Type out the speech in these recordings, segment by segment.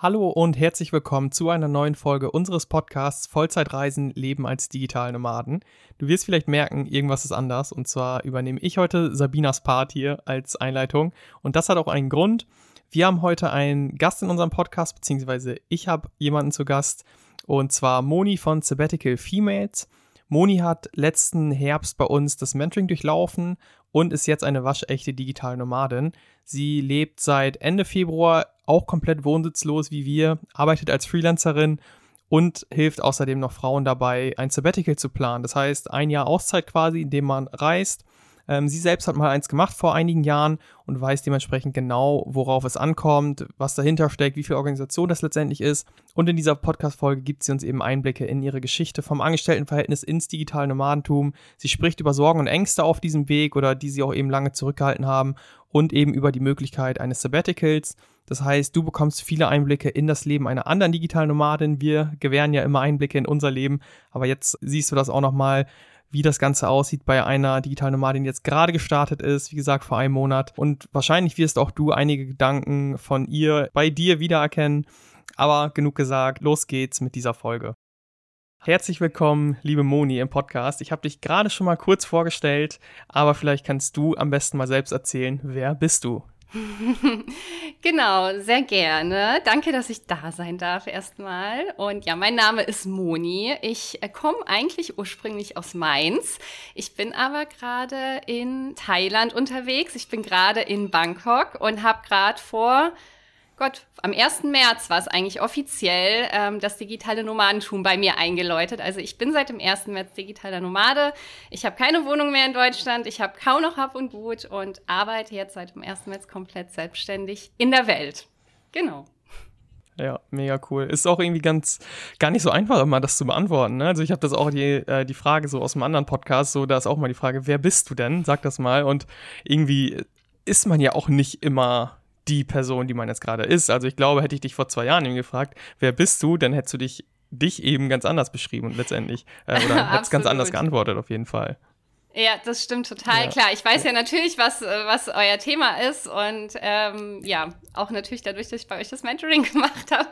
Hallo und herzlich willkommen zu einer neuen Folge unseres Podcasts Vollzeitreisen Leben als Digitalnomaden. Du wirst vielleicht merken, irgendwas ist anders und zwar übernehme ich heute Sabinas Part hier als Einleitung und das hat auch einen Grund. Wir haben heute einen Gast in unserem Podcast, beziehungsweise ich habe jemanden zu Gast und zwar Moni von Sabbatical Females. Moni hat letzten Herbst bei uns das Mentoring durchlaufen und ist jetzt eine waschechte Digitalnomadin. Sie lebt seit Ende Februar auch komplett wohnsitzlos wie wir, arbeitet als Freelancerin und hilft außerdem noch Frauen dabei, ein Sabbatical zu planen. Das heißt, ein Jahr Auszeit quasi, in dem man reist. Ähm, sie selbst hat mal eins gemacht vor einigen Jahren und weiß dementsprechend genau, worauf es ankommt, was dahinter steckt, wie viel Organisation das letztendlich ist. Und in dieser Podcast-Folge gibt sie uns eben Einblicke in ihre Geschichte vom Angestelltenverhältnis ins digitale Nomadentum. Sie spricht über Sorgen und Ängste auf diesem Weg oder die sie auch eben lange zurückgehalten haben und eben über die Möglichkeit eines Sabbaticals. Das heißt, du bekommst viele Einblicke in das Leben einer anderen digitalen Nomadin. Wir gewähren ja immer Einblicke in unser Leben, aber jetzt siehst du das auch nochmal, wie das Ganze aussieht bei einer digitalen Nomadin, die jetzt gerade gestartet ist, wie gesagt, vor einem Monat. Und wahrscheinlich wirst auch du einige Gedanken von ihr bei dir wiedererkennen. Aber genug gesagt, los geht's mit dieser Folge. Herzlich willkommen, liebe Moni, im Podcast. Ich habe dich gerade schon mal kurz vorgestellt, aber vielleicht kannst du am besten mal selbst erzählen, wer bist du? genau, sehr gerne. Danke, dass ich da sein darf erstmal. Und ja, mein Name ist Moni. Ich äh, komme eigentlich ursprünglich aus Mainz. Ich bin aber gerade in Thailand unterwegs. Ich bin gerade in Bangkok und habe gerade vor Gott, am 1. März war es eigentlich offiziell ähm, das digitale Nomadentum bei mir eingeläutet. Also ich bin seit dem 1. März digitaler Nomade. Ich habe keine Wohnung mehr in Deutschland. Ich habe kaum noch Hab und Gut und arbeite jetzt seit dem 1. März komplett selbstständig in der Welt. Genau. Ja, mega cool. Ist auch irgendwie ganz gar nicht so einfach immer, das zu beantworten. Ne? Also ich habe das auch die, äh, die Frage so aus einem anderen Podcast, so da ist auch mal die Frage, wer bist du denn? Sag das mal. Und irgendwie ist man ja auch nicht immer die Person, die man jetzt gerade ist. Also ich glaube, hätte ich dich vor zwei Jahren eben gefragt, wer bist du, dann hättest du dich dich eben ganz anders beschrieben und letztendlich äh, oder hättest ganz anders geantwortet auf jeden Fall. Ja, das stimmt total ja. klar. Ich weiß ja natürlich, was, was euer Thema ist und ähm, ja, auch natürlich dadurch, dass ich bei euch das Mentoring gemacht habe.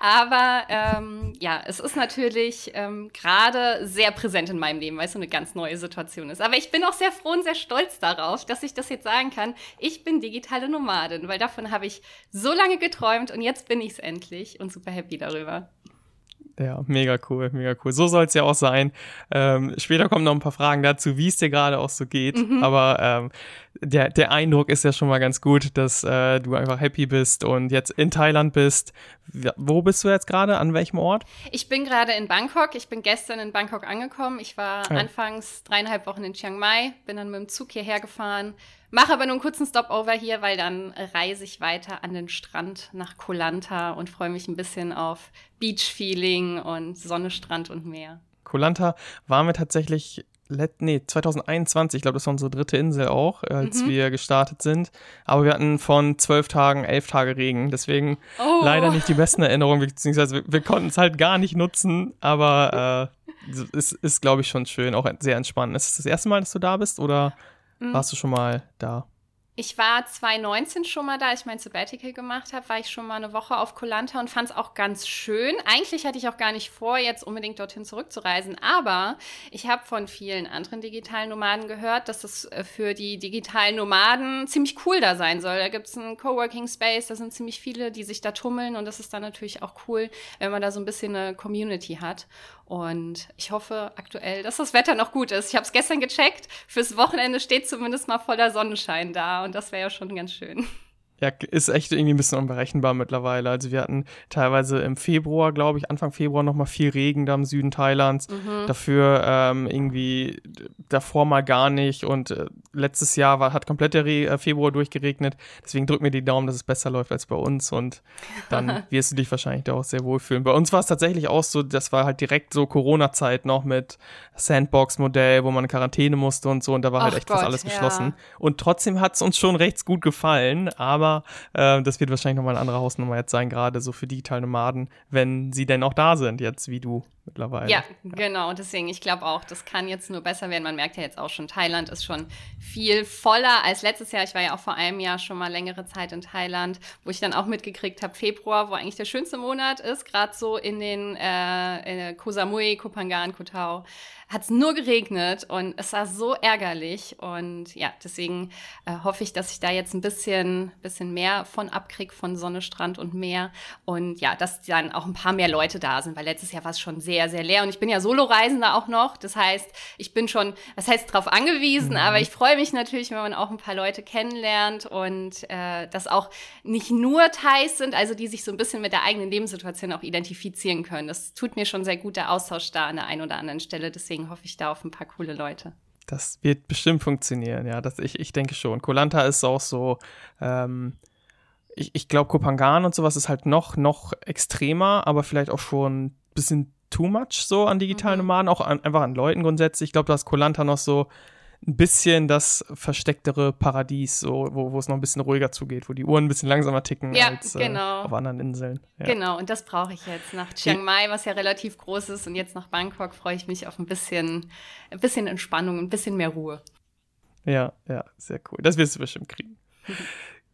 Aber ähm, ja, es ist natürlich ähm, gerade sehr präsent in meinem Leben, weil es so eine ganz neue Situation ist. Aber ich bin auch sehr froh und sehr stolz darauf, dass ich das jetzt sagen kann. Ich bin digitale Nomadin, weil davon habe ich so lange geträumt und jetzt bin ich es endlich und super happy darüber. Ja, mega cool, mega cool. So soll es ja auch sein. Ähm, später kommen noch ein paar Fragen dazu, wie es dir gerade auch so geht. Mhm. Aber ähm, der, der Eindruck ist ja schon mal ganz gut, dass äh, du einfach happy bist und jetzt in Thailand bist. Wo bist du jetzt gerade? An welchem Ort? Ich bin gerade in Bangkok. Ich bin gestern in Bangkok angekommen. Ich war ja. anfangs dreieinhalb Wochen in Chiang Mai, bin dann mit dem Zug hierher gefahren, Mache aber nur einen kurzen Stopover hier, weil dann reise ich weiter an den Strand nach Koh Lanta und freue mich ein bisschen auf Beach-Feeling und Sonne, Strand und Meer. Koh Lanta waren wir tatsächlich nee, 2021, ich glaube, das war unsere dritte Insel auch, als mhm. wir gestartet sind. Aber wir hatten von zwölf Tagen elf Tage Regen. Deswegen oh. leider nicht die besten Erinnerungen, beziehungsweise wir, wir konnten es halt gar nicht nutzen. Aber äh, es ist, glaube ich, schon schön, auch sehr entspannend. Ist es das erste Mal, dass du da bist oder Mhm. Warst du schon mal da? Ich war 2019 schon mal da, als ich mein Sabbatical gemacht habe, war ich schon mal eine Woche auf Kolanta und fand es auch ganz schön. Eigentlich hatte ich auch gar nicht vor, jetzt unbedingt dorthin zurückzureisen, aber ich habe von vielen anderen digitalen Nomaden gehört, dass es äh, für die digitalen Nomaden ziemlich cool da sein soll. Da gibt es einen Coworking Space, da sind ziemlich viele, die sich da tummeln und das ist dann natürlich auch cool, wenn man da so ein bisschen eine Community hat. Und ich hoffe aktuell, dass das Wetter noch gut ist. Ich habe es gestern gecheckt. Fürs Wochenende steht zumindest mal voller Sonnenschein da. Und das wäre ja schon ganz schön. Ja, ist echt irgendwie ein bisschen unberechenbar mittlerweile. Also wir hatten teilweise im Februar, glaube ich, Anfang Februar noch mal viel Regen da im Süden Thailands. Mhm. Dafür ähm, irgendwie davor mal gar nicht. Und äh, letztes Jahr war, hat komplett der Re äh, Februar durchgeregnet. Deswegen drück mir die Daumen, dass es besser läuft als bei uns. Und dann wirst du dich wahrscheinlich da auch sehr wohlfühlen. Bei uns war es tatsächlich auch so, das war halt direkt so Corona-Zeit noch mit Sandbox-Modell, wo man in Quarantäne musste und so. Und da war halt echt Gott, fast alles ja. geschlossen. Und trotzdem hat es uns schon recht gut gefallen. Aber aber äh, das wird wahrscheinlich nochmal eine andere Hausnummer jetzt sein, gerade so für digitale Nomaden, wenn sie denn auch da sind, jetzt wie du mittlerweile. Ja, genau. Deswegen, ich glaube auch, das kann jetzt nur besser werden. Man merkt ja jetzt auch schon, Thailand ist schon viel voller als letztes Jahr. Ich war ja auch vor einem Jahr schon mal längere Zeit in Thailand, wo ich dann auch mitgekriegt habe, Februar, wo eigentlich der schönste Monat ist, gerade so in den äh, in Koh Samui, Koh Phangan, Koh Tao hat es nur geregnet und es war so ärgerlich. Und ja, deswegen äh, hoffe ich, dass ich da jetzt ein bisschen, bisschen mehr von abkriege, von Sonne, Strand und Meer. Und ja, dass dann auch ein paar mehr Leute da sind, weil letztes Jahr war es schon sehr, sehr leer. Und ich bin ja Solo-Reisender auch noch. Das heißt, ich bin schon, was heißt drauf angewiesen, mhm. aber ich freue mich natürlich, wenn man auch ein paar Leute kennenlernt und äh, dass auch nicht nur Thais sind, also die sich so ein bisschen mit der eigenen Lebenssituation auch identifizieren können. Das tut mir schon sehr gut, der Austausch da an der einen oder anderen Stelle. Deswegen deswegen hoffe ich da auf ein paar coole Leute. Das wird bestimmt funktionieren, ja. Das, ich, ich denke schon. Kolanta ist auch so, ähm, ich, ich glaube, Kopangan und sowas ist halt noch, noch extremer, aber vielleicht auch schon ein bisschen too much so an digitalen mhm. Nomaden, auch an, einfach an Leuten grundsätzlich. Ich glaube, du hast Kolanta noch so ein bisschen das verstecktere Paradies, so, wo, wo es noch ein bisschen ruhiger zugeht, wo die Uhren ein bisschen langsamer ticken ja, als äh, genau. äh, auf anderen Inseln. Ja. Genau, und das brauche ich jetzt. Nach Chiang Mai, was ja relativ groß ist, und jetzt nach Bangkok freue ich mich auf ein bisschen, ein bisschen Entspannung, ein bisschen mehr Ruhe. Ja, ja, sehr cool. Das wirst du bestimmt kriegen.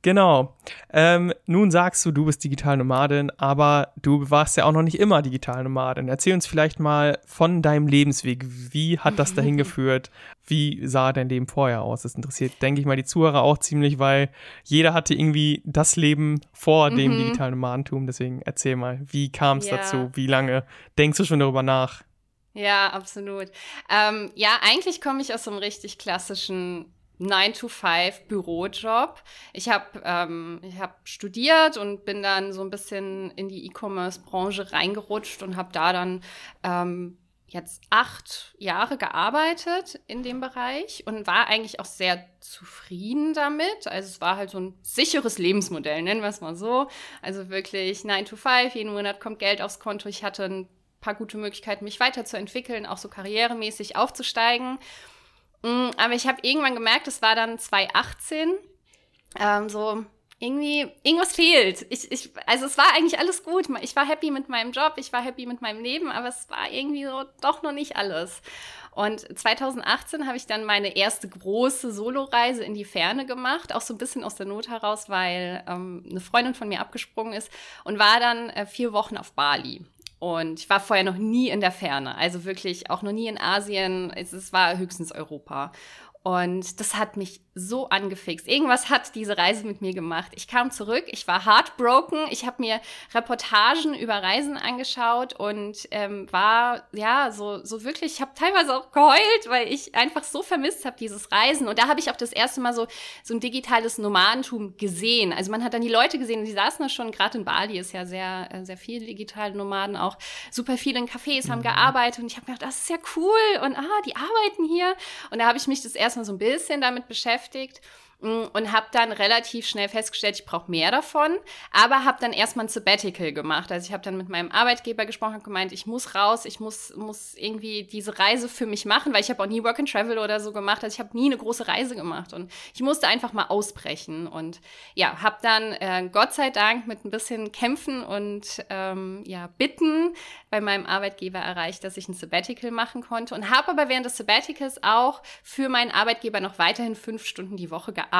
Genau. Ähm, nun sagst du, du bist digital Nomadin, aber du warst ja auch noch nicht immer digital Nomadin. Erzähl uns vielleicht mal von deinem Lebensweg. Wie hat das dahin geführt? Wie sah dein Leben vorher aus? Das interessiert, denke ich mal, die Zuhörer auch ziemlich, weil jeder hatte irgendwie das Leben vor mhm. dem digitalen Nomadentum. Deswegen erzähl mal, wie kam es ja. dazu? Wie lange denkst du schon darüber nach? Ja, absolut. Ähm, ja, eigentlich komme ich aus so einem richtig klassischen 9-to-5 Bürojob. Ich habe ähm, hab studiert und bin dann so ein bisschen in die E-Commerce-Branche reingerutscht und habe da dann ähm, jetzt acht Jahre gearbeitet in dem Bereich und war eigentlich auch sehr zufrieden damit. Also es war halt so ein sicheres Lebensmodell, nennen wir es mal so. Also wirklich 9 to 5, jeden Monat kommt Geld aufs Konto. Ich hatte ein paar gute Möglichkeiten, mich weiterzuentwickeln, auch so karrieremäßig aufzusteigen. Mm, aber ich habe irgendwann gemerkt, es war dann 2018, ähm, so irgendwie, irgendwas fehlt. Ich, ich, also es war eigentlich alles gut. Ich war happy mit meinem Job, ich war happy mit meinem Leben, aber es war irgendwie so doch noch nicht alles. Und 2018 habe ich dann meine erste große Soloreise in die Ferne gemacht, auch so ein bisschen aus der Not heraus, weil ähm, eine Freundin von mir abgesprungen ist und war dann äh, vier Wochen auf Bali. Und ich war vorher noch nie in der Ferne, also wirklich auch noch nie in Asien. Es, es war höchstens Europa. Und das hat mich so angefixt. Irgendwas hat diese Reise mit mir gemacht. Ich kam zurück, ich war heartbroken. Ich habe mir Reportagen über Reisen angeschaut und ähm, war ja so so wirklich. Ich habe teilweise auch geheult, weil ich einfach so vermisst habe dieses Reisen. Und da habe ich auch das erste Mal so so ein digitales Nomadentum gesehen. Also man hat dann die Leute gesehen und die saßen da schon. Gerade in Bali ist ja sehr äh, sehr viel digitale Nomaden auch. Super viele in Cafés haben mhm. gearbeitet und ich habe mir gedacht, das ist ja cool und ah, die arbeiten hier. Und da habe ich mich das erstmal so ein bisschen damit beschäftigt beschäftigt und habe dann relativ schnell festgestellt, ich brauche mehr davon, aber habe dann erstmal ein Sabbatical gemacht. Also ich habe dann mit meinem Arbeitgeber gesprochen und gemeint, ich muss raus, ich muss, muss irgendwie diese Reise für mich machen, weil ich habe auch nie Work and Travel oder so gemacht. Also ich habe nie eine große Reise gemacht und ich musste einfach mal ausbrechen und ja, habe dann äh, Gott sei Dank mit ein bisschen Kämpfen und ähm, ja, Bitten bei meinem Arbeitgeber erreicht, dass ich ein Sabbatical machen konnte und habe aber während des Sabbaticals auch für meinen Arbeitgeber noch weiterhin fünf Stunden die Woche gearbeitet.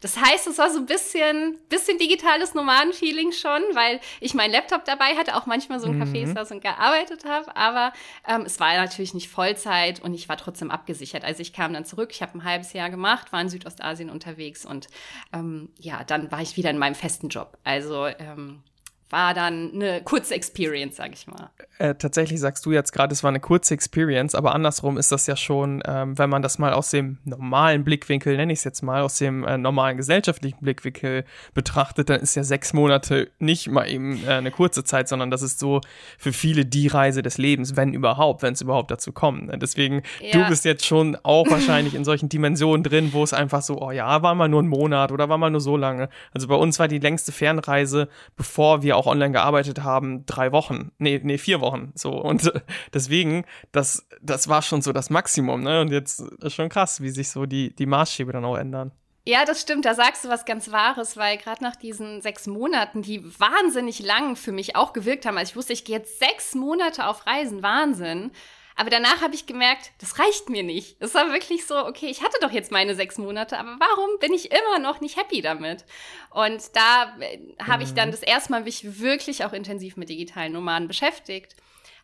Das heißt, es war so ein bisschen, bisschen digitales Nomadenfeeling schon, weil ich meinen Laptop dabei hatte, auch manchmal so ein Café mhm. saß und gearbeitet habe, aber ähm, es war natürlich nicht Vollzeit und ich war trotzdem abgesichert. Also ich kam dann zurück, ich habe ein halbes Jahr gemacht, war in Südostasien unterwegs und ähm, ja, dann war ich wieder in meinem festen Job. Also ähm, war dann eine kurze Experience, sag ich mal. Äh, tatsächlich sagst du jetzt gerade, es war eine kurze Experience, aber andersrum ist das ja schon, ähm, wenn man das mal aus dem normalen Blickwinkel, nenne ich es jetzt mal, aus dem äh, normalen gesellschaftlichen Blickwinkel betrachtet, dann ist ja sechs Monate nicht mal eben äh, eine kurze Zeit, sondern das ist so für viele die Reise des Lebens, wenn überhaupt, wenn es überhaupt dazu kommt. Ne? Deswegen, ja. du bist jetzt schon auch wahrscheinlich in solchen Dimensionen drin, wo es einfach so, oh ja, war mal nur ein Monat oder war mal nur so lange. Also bei uns war die längste Fernreise, bevor wir auch online gearbeitet haben, drei Wochen. Nee, nee, vier Wochen. So. Und deswegen, das, das war schon so das Maximum, ne? Und jetzt ist schon krass, wie sich so die, die Maßstäbe dann auch ändern. Ja, das stimmt. Da sagst du was ganz Wahres, weil gerade nach diesen sechs Monaten, die wahnsinnig lang für mich auch gewirkt haben, also ich wusste, ich gehe jetzt sechs Monate auf Reisen, Wahnsinn. Aber danach habe ich gemerkt, das reicht mir nicht. Es war wirklich so, okay, ich hatte doch jetzt meine sechs Monate, aber warum bin ich immer noch nicht happy damit? Und da äh, habe ich dann mhm. das erste Mal mich wirklich auch intensiv mit digitalen Nomaden beschäftigt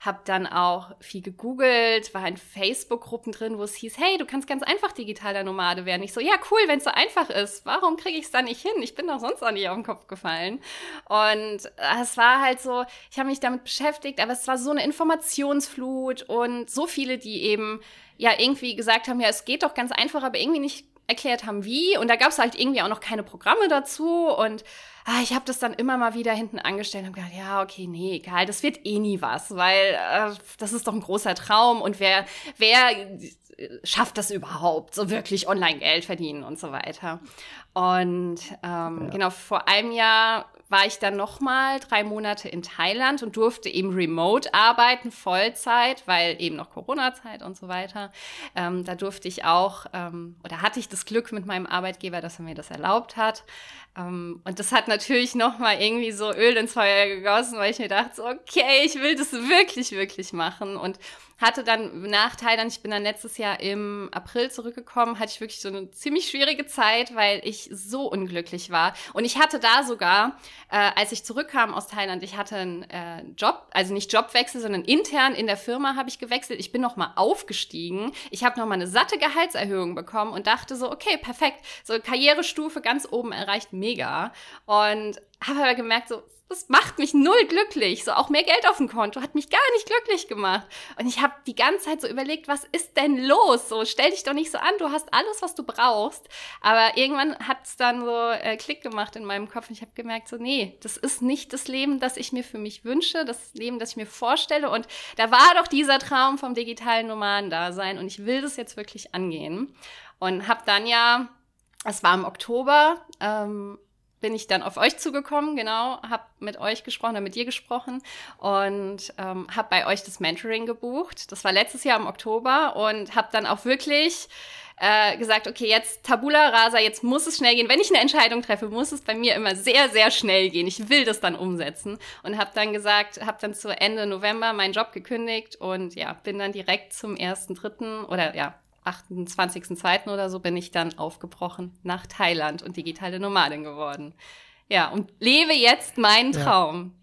habe dann auch viel gegoogelt, war in Facebook-Gruppen drin, wo es hieß, hey, du kannst ganz einfach digitaler Nomade werden. Ich so, ja, cool, wenn es so einfach ist. Warum kriege ich es da nicht hin? Ich bin doch sonst auch nicht auf den Kopf gefallen. Und äh, es war halt so, ich habe mich damit beschäftigt, aber es war so eine Informationsflut und so viele, die eben ja irgendwie gesagt haben, ja, es geht doch ganz einfach, aber irgendwie nicht erklärt haben, wie. Und da gab es halt irgendwie auch noch keine Programme dazu. Und ah, ich habe das dann immer mal wieder hinten angestellt und gedacht, ja, okay, nee, egal, das wird eh nie was, weil äh, das ist doch ein großer Traum. Und wer, wer schafft das überhaupt, so wirklich Online-Geld verdienen und so weiter. Und ähm, ja. genau, vor einem Jahr war ich dann noch mal drei Monate in Thailand und durfte eben remote arbeiten, Vollzeit, weil eben noch Corona-Zeit und so weiter. Ähm, da durfte ich auch, ähm, oder hatte ich das Glück mit meinem Arbeitgeber, dass er mir das erlaubt hat. Ähm, und das hat natürlich noch mal irgendwie so Öl ins Feuer gegossen, weil ich mir dachte, okay, ich will das wirklich, wirklich machen. Und hatte dann nach Thailand, ich bin dann letztes Jahr im April zurückgekommen, hatte ich wirklich so eine ziemlich schwierige Zeit, weil ich so unglücklich war. Und ich hatte da sogar, äh, als ich zurückkam aus Thailand, ich hatte einen äh, Job, also nicht Jobwechsel, sondern intern in der Firma habe ich gewechselt. Ich bin noch mal aufgestiegen. Ich habe noch mal eine satte Gehaltserhöhung bekommen und dachte so, okay, perfekt. So Karrierestufe ganz oben erreicht, mega. Und habe aber gemerkt, so, das macht mich null glücklich. So auch mehr Geld auf dem Konto hat mich gar nicht glücklich gemacht. Und ich habe die ganze Zeit so überlegt, was ist denn los? So stell dich doch nicht so an, du hast alles, was du brauchst. Aber irgendwann hat es dann so äh, Klick gemacht in meinem Kopf und ich habe gemerkt, so nee, das ist nicht das Leben, das ich mir für mich wünsche, das Leben, das ich mir vorstelle. Und da war doch dieser Traum vom digitalen Nomaden-Dasein und ich will das jetzt wirklich angehen. Und habe dann ja, es war im Oktober, ähm, bin ich dann auf euch zugekommen, genau, habe mit euch gesprochen, mit dir gesprochen und ähm, habe bei euch das Mentoring gebucht. Das war letztes Jahr im Oktober und habe dann auch wirklich äh, gesagt, okay, jetzt Tabula Rasa, jetzt muss es schnell gehen. Wenn ich eine Entscheidung treffe, muss es bei mir immer sehr, sehr schnell gehen. Ich will das dann umsetzen und habe dann gesagt, habe dann zu Ende November meinen Job gekündigt und ja, bin dann direkt zum ersten, dritten oder ja 28.02. oder so bin ich dann aufgebrochen nach Thailand und digitale Nomadin geworden. Ja, und lebe jetzt meinen Traum. Ja.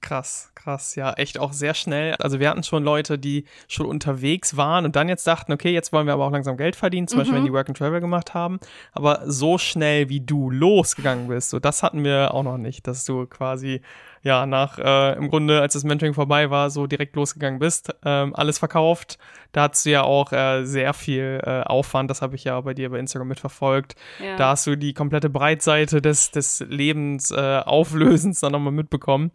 Krass, krass, ja, echt auch sehr schnell. Also wir hatten schon Leute, die schon unterwegs waren und dann jetzt dachten, okay, jetzt wollen wir aber auch langsam Geld verdienen, zum mhm. Beispiel wenn die Work and Travel gemacht haben. Aber so schnell wie du losgegangen bist, so das hatten wir auch noch nicht, dass du quasi ja, nach äh, im Grunde, als das Mentoring vorbei war, so direkt losgegangen bist, ähm, alles verkauft. Da hattest du ja auch äh, sehr viel äh, Aufwand, das habe ich ja bei dir bei Instagram mitverfolgt. Ja. Da hast du die komplette Breitseite des, des Lebens äh, Auflösens dann nochmal mitbekommen.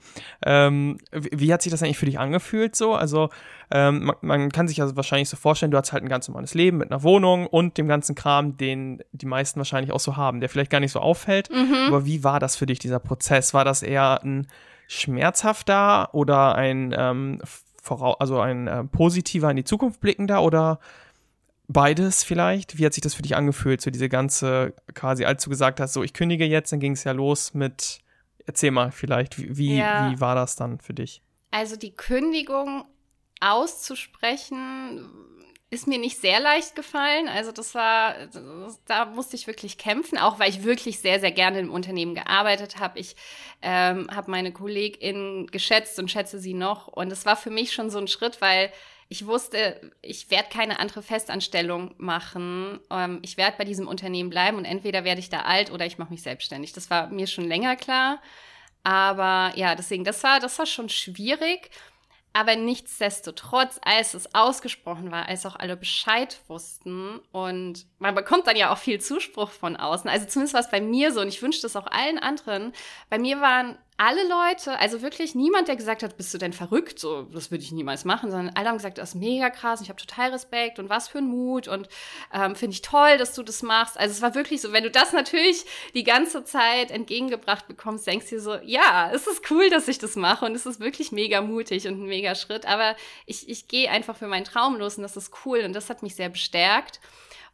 Ähm, wie, wie, hat sich das eigentlich für dich angefühlt so? Also ähm, man, man, kann sich also wahrscheinlich so vorstellen, du hast halt ein ganz normales Leben mit einer Wohnung und dem ganzen Kram, den die meisten wahrscheinlich auch so haben, der vielleicht gar nicht so auffällt. Mhm. Aber wie war das für dich, dieser Prozess? War das eher ein schmerzhafter oder ein, ähm, also ein äh, positiver in die Zukunft blickender oder beides vielleicht? Wie hat sich das für dich angefühlt, so diese ganze, quasi als du gesagt hast, so ich kündige jetzt, dann ging es ja los mit, erzähl mal vielleicht, wie, ja. wie war das dann für dich? Also die Kündigung auszusprechen ist mir nicht sehr leicht gefallen. Also das war, da musste ich wirklich kämpfen, auch weil ich wirklich sehr, sehr gerne im Unternehmen gearbeitet habe. Ich ähm, habe meine KollegInnen geschätzt und schätze sie noch. Und es war für mich schon so ein Schritt, weil ich wusste, ich werde keine andere Festanstellung machen. Ähm, ich werde bei diesem Unternehmen bleiben und entweder werde ich da alt oder ich mache mich selbstständig. Das war mir schon länger klar. Aber ja, deswegen, das war, das war schon schwierig. Aber nichtsdestotrotz, als es ausgesprochen war, als auch alle Bescheid wussten und man bekommt dann ja auch viel Zuspruch von außen. Also zumindest war es bei mir so und ich wünsche das auch allen anderen. Bei mir waren alle Leute, also wirklich niemand, der gesagt hat, bist du denn verrückt? So, das würde ich niemals machen, sondern alle haben gesagt, das ist mega krass, ich habe total Respekt und was für ein Mut und ähm, finde ich toll, dass du das machst. Also es war wirklich so, wenn du das natürlich die ganze Zeit entgegengebracht bekommst, denkst du dir so, ja, es ist cool, dass ich das mache und es ist wirklich mega mutig und ein mega Schritt, aber ich, ich gehe einfach für meinen Traum los und das ist cool und das hat mich sehr bestärkt.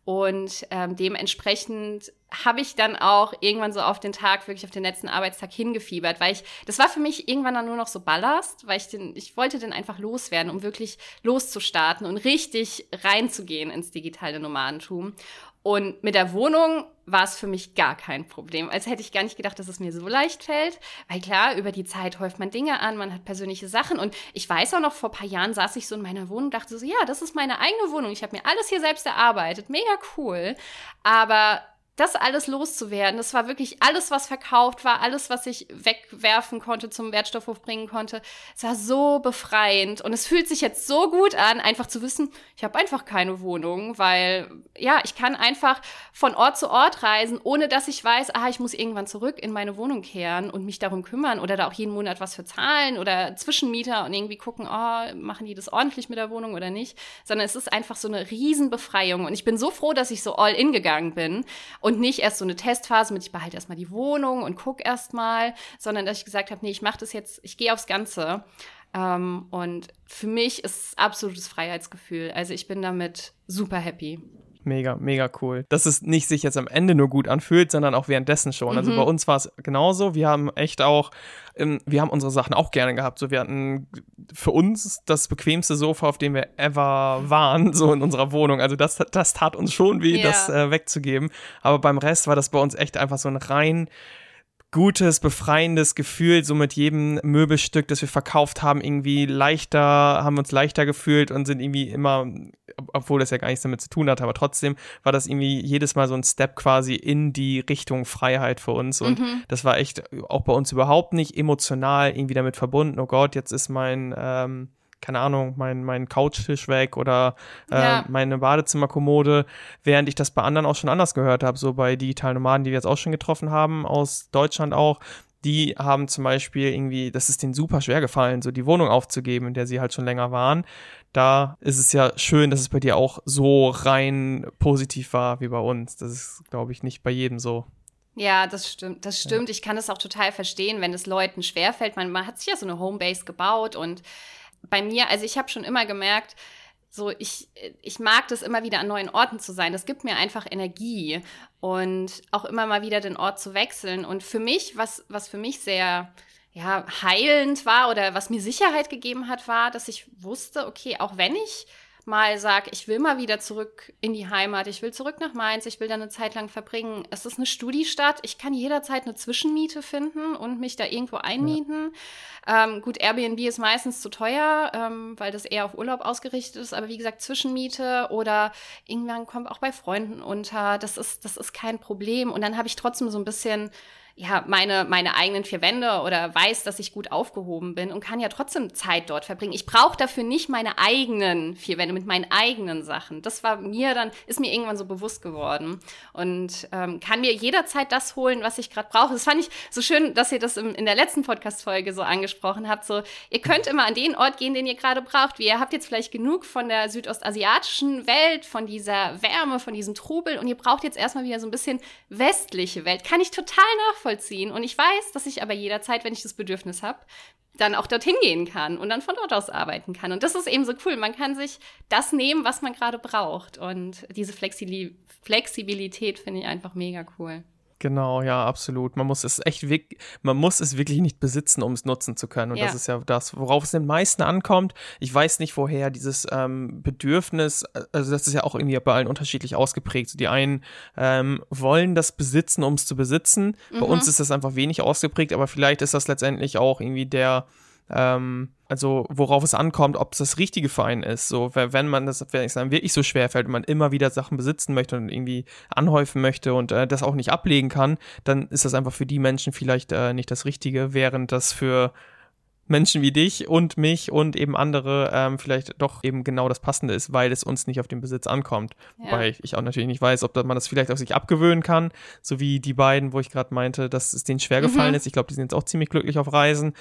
Und ähm, dementsprechend habe ich dann auch irgendwann so auf den Tag, wirklich auf den letzten Arbeitstag hingefiebert, weil ich, das war für mich irgendwann dann nur noch so Ballast, weil ich den, ich wollte den einfach loswerden, um wirklich loszustarten und richtig reinzugehen ins digitale Nomadentum. Und mit der Wohnung war es für mich gar kein Problem. Als hätte ich gar nicht gedacht, dass es mir so leicht fällt. Weil klar, über die Zeit häuft man Dinge an, man hat persönliche Sachen. Und ich weiß auch noch, vor ein paar Jahren saß ich so in meiner Wohnung und dachte so, ja, das ist meine eigene Wohnung. Ich habe mir alles hier selbst erarbeitet. Mega cool. Aber das alles loszuwerden. Das war wirklich alles, was verkauft war, alles, was ich wegwerfen konnte, zum Wertstoffhof bringen konnte. Es war so befreiend und es fühlt sich jetzt so gut an, einfach zu wissen, ich habe einfach keine Wohnung, weil ja, ich kann einfach von Ort zu Ort reisen, ohne dass ich weiß, ah, ich muss irgendwann zurück in meine Wohnung kehren und mich darum kümmern oder da auch jeden Monat was für zahlen oder Zwischenmieter und irgendwie gucken, oh, machen die das ordentlich mit der Wohnung oder nicht, sondern es ist einfach so eine Riesenbefreiung und ich bin so froh, dass ich so all in gegangen bin und nicht erst so eine Testphase mit, ich behalte erstmal die Wohnung und gucke erstmal, sondern dass ich gesagt habe, nee, ich mache das jetzt, ich gehe aufs Ganze. Ähm, und für mich ist es absolutes Freiheitsgefühl. Also ich bin damit super happy. Mega, mega cool. Dass es nicht sich jetzt am Ende nur gut anfühlt, sondern auch währenddessen schon. Also mhm. Also bei uns war es genauso. Wir haben echt auch, ähm, wir haben unsere Sachen auch gerne gehabt. So, wir hatten für uns das bequemste Sofa, auf dem wir ever waren, so in unserer Wohnung. Also das, das tat uns schon weh, yeah. das äh, wegzugeben. Aber beim Rest war das bei uns echt einfach so ein rein gutes, befreiendes Gefühl, so mit jedem Möbelstück, das wir verkauft haben, irgendwie leichter, haben uns leichter gefühlt und sind irgendwie immer, obwohl das ja gar nichts damit zu tun hat, aber trotzdem war das irgendwie jedes Mal so ein Step quasi in die Richtung Freiheit für uns und mhm. das war echt auch bei uns überhaupt nicht emotional irgendwie damit verbunden, oh Gott, jetzt ist mein, ähm, keine Ahnung, mein, mein Couchtisch weg oder äh, ja. meine Badezimmerkommode, während ich das bei anderen auch schon anders gehört habe, so bei digitalen Nomaden, die wir jetzt auch schon getroffen haben, aus Deutschland auch, die haben zum Beispiel irgendwie, das ist denen super schwer gefallen, so die Wohnung aufzugeben, in der sie halt schon länger waren. Da ist es ja schön, dass es bei dir auch so rein positiv war wie bei uns. Das ist, glaube ich, nicht bei jedem so. Ja, das stimmt. Das stimmt. Ja. Ich kann das auch total verstehen, wenn es Leuten schwerfällt. Man, man hat sich ja so eine Homebase gebaut und bei mir, also ich habe schon immer gemerkt, so ich, ich mag das immer wieder an neuen Orten zu sein. Das gibt mir einfach Energie und auch immer mal wieder den Ort zu wechseln. Und für mich, was, was für mich sehr ja, heilend war oder was mir Sicherheit gegeben hat, war, dass ich wusste, okay, auch wenn ich mal sage, ich will mal wieder zurück in die Heimat, ich will zurück nach Mainz, ich will da eine Zeit lang verbringen. Es ist eine Studiestadt, ich kann jederzeit eine Zwischenmiete finden und mich da irgendwo einmieten. Ja. Ähm, gut, Airbnb ist meistens zu teuer, ähm, weil das eher auf Urlaub ausgerichtet ist, aber wie gesagt, Zwischenmiete oder irgendwann kommt auch bei Freunden unter, das ist, das ist kein Problem. Und dann habe ich trotzdem so ein bisschen ja, meine, meine eigenen vier Wände oder weiß, dass ich gut aufgehoben bin und kann ja trotzdem Zeit dort verbringen. Ich brauche dafür nicht meine eigenen vier Wände mit meinen eigenen Sachen. Das war mir dann, ist mir irgendwann so bewusst geworden und ähm, kann mir jederzeit das holen, was ich gerade brauche. Das fand ich so schön, dass ihr das im, in der letzten Podcast-Folge so angesprochen habt. So, ihr könnt immer an den Ort gehen, den ihr gerade braucht. Ihr habt jetzt vielleicht genug von der südostasiatischen Welt, von dieser Wärme, von diesem Trubel und ihr braucht jetzt erstmal wieder so ein bisschen westliche Welt. Kann ich total nachvollziehen nachvollziehen. Und ich weiß, dass ich aber jederzeit, wenn ich das Bedürfnis habe, dann auch dorthin gehen kann und dann von dort aus arbeiten kann. Und das ist eben so cool. Man kann sich das nehmen, was man gerade braucht. Und diese Flexibilität finde ich einfach mega cool. Genau, ja, absolut. Man muss es echt, man muss es wirklich nicht besitzen, um es nutzen zu können. Und ja. das ist ja das, worauf es den meisten ankommt. Ich weiß nicht, woher dieses ähm, Bedürfnis, äh, also das ist ja auch irgendwie bei allen unterschiedlich ausgeprägt. So die einen ähm, wollen das besitzen, um es zu besitzen. Mhm. Bei uns ist das einfach wenig ausgeprägt, aber vielleicht ist das letztendlich auch irgendwie der ähm, also worauf es ankommt, ob es das Richtige für einen ist. So, wenn man das, wenn es einem wirklich so schwer fällt und man immer wieder Sachen besitzen möchte und irgendwie anhäufen möchte und äh, das auch nicht ablegen kann, dann ist das einfach für die Menschen vielleicht äh, nicht das Richtige, während das für Menschen wie dich und mich und eben andere ähm, vielleicht doch eben genau das Passende ist, weil es uns nicht auf den Besitz ankommt. Ja. Weil ich auch natürlich nicht weiß, ob man das vielleicht auch sich abgewöhnen kann, so wie die beiden, wo ich gerade meinte, dass es denen schwer gefallen mhm. ist. Ich glaube, die sind jetzt auch ziemlich glücklich auf Reisen.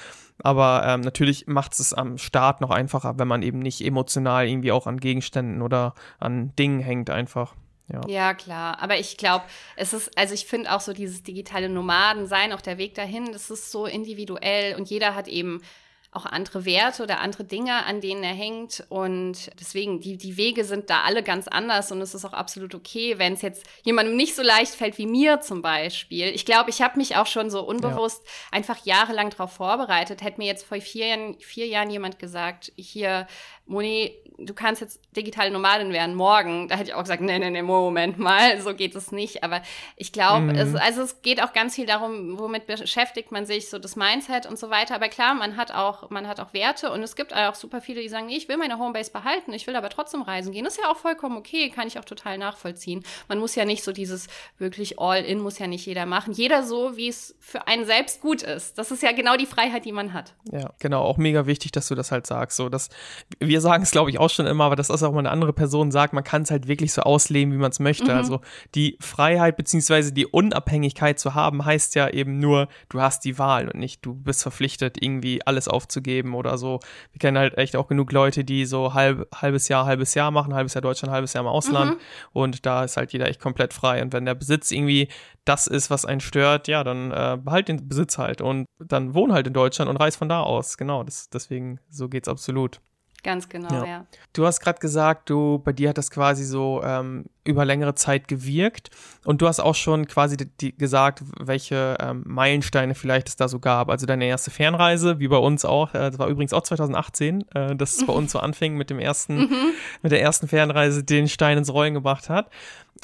Aber ähm, natürlich macht es am Start noch einfacher, wenn man eben nicht emotional irgendwie auch an Gegenständen oder an Dingen hängt einfach. Ja. ja, klar. Aber ich glaube, es ist, also ich finde auch so dieses digitale Nomadensein, auch der Weg dahin, das ist so individuell und jeder hat eben auch andere Werte oder andere Dinge, an denen er hängt. Und deswegen, die, die Wege sind da alle ganz anders und es ist auch absolut okay, wenn es jetzt jemandem nicht so leicht fällt wie mir zum Beispiel. Ich glaube, ich habe mich auch schon so unbewusst ja. einfach jahrelang darauf vorbereitet. Hätte mir jetzt vor vier vier Jahren jemand gesagt, hier, Moni, du kannst jetzt digitale Nomadin werden morgen. Da hätte ich auch gesagt, nee, nee, nee, Moment mal, so geht es nicht. Aber ich glaube, mhm. es, also es geht auch ganz viel darum, womit beschäftigt man sich, so das Mindset und so weiter. Aber klar, man hat auch, man hat auch Werte und es gibt auch super viele, die sagen, nee, ich will meine Homebase behalten, ich will aber trotzdem reisen gehen. Das ist ja auch vollkommen okay, kann ich auch total nachvollziehen. Man muss ja nicht so dieses wirklich All-in, muss ja nicht jeder machen. Jeder so, wie es für einen selbst gut ist. Das ist ja genau die Freiheit, die man hat. Ja, genau, auch mega wichtig, dass du das halt sagst. So, dass wir sagen es, glaube ich, auch schon immer, aber das ist auch mal eine andere Person sagt, man kann es halt wirklich so ausleben, wie man es möchte. Mhm. Also die Freiheit beziehungsweise die Unabhängigkeit zu haben, heißt ja eben nur, du hast die Wahl und nicht, du bist verpflichtet, irgendwie alles aufzugeben oder so. Wir kennen halt echt auch genug Leute, die so halb, halbes Jahr, halbes Jahr machen, halbes Jahr Deutschland, halbes Jahr im Ausland. Mhm. Und da ist halt jeder echt komplett frei. Und wenn der Besitz irgendwie das ist, was einen stört, ja, dann äh, behalt den Besitz halt und dann wohn halt in Deutschland und reis von da aus. Genau, das, deswegen, so geht's absolut. Ganz genau, ja. ja. Du hast gerade gesagt, du bei dir hat das quasi so ähm, über längere Zeit gewirkt und du hast auch schon quasi die, die gesagt, welche ähm, Meilensteine vielleicht es da so gab. Also deine erste Fernreise, wie bei uns auch, äh, das war übrigens auch 2018, äh, dass es bei uns so anfing mit dem ersten, mhm. mit der ersten Fernreise, den Stein ins Rollen gebracht hat.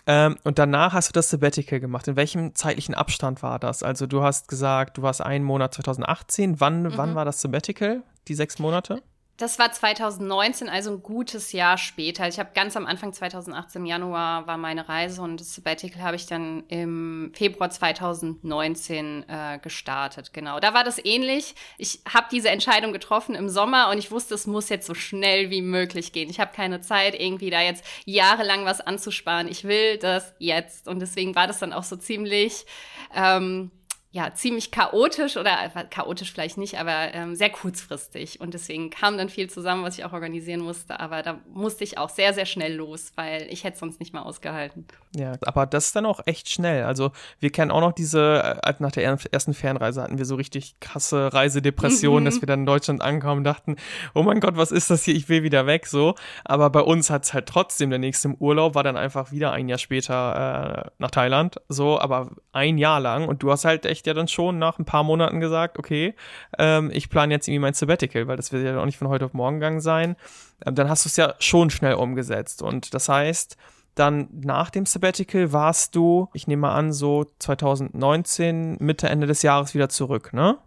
Ähm, und danach hast du das Sabbatical gemacht. In welchem zeitlichen Abstand war das? Also du hast gesagt, du warst einen Monat 2018. Wann, mhm. wann war das Sabbatical? Die sechs Monate? Das war 2019, also ein gutes Jahr später. Ich habe ganz am Anfang 2018, im Januar war meine Reise und das Sabbatical habe ich dann im Februar 2019 äh, gestartet. Genau, da war das ähnlich. Ich habe diese Entscheidung getroffen im Sommer und ich wusste, es muss jetzt so schnell wie möglich gehen. Ich habe keine Zeit, irgendwie da jetzt jahrelang was anzusparen. Ich will das jetzt und deswegen war das dann auch so ziemlich. Ähm, ja, ziemlich chaotisch oder chaotisch vielleicht nicht, aber ähm, sehr kurzfristig. Und deswegen kam dann viel zusammen, was ich auch organisieren musste. Aber da musste ich auch sehr, sehr schnell los, weil ich hätte sonst nicht mal ausgehalten. Ja, aber das ist dann auch echt schnell. Also wir kennen auch noch diese, äh, nach der ersten Fernreise hatten wir so richtig krasse Reisedepressionen, mhm. dass wir dann in Deutschland ankommen und dachten, oh mein Gott, was ist das hier? Ich will wieder weg, so. Aber bei uns hat es halt trotzdem, der nächste Urlaub war dann einfach wieder ein Jahr später äh, nach Thailand, so, aber ein Jahr lang. Und du hast halt echt ja dann schon nach ein paar Monaten gesagt, okay, ähm, ich plane jetzt irgendwie mein Sabbatical, weil das wird ja auch nicht von heute auf morgen gegangen sein. Ähm, dann hast du es ja schon schnell umgesetzt. Und das heißt, dann nach dem Sabbatical warst du, ich nehme mal an, so 2019, Mitte, Ende des Jahres wieder zurück, ne?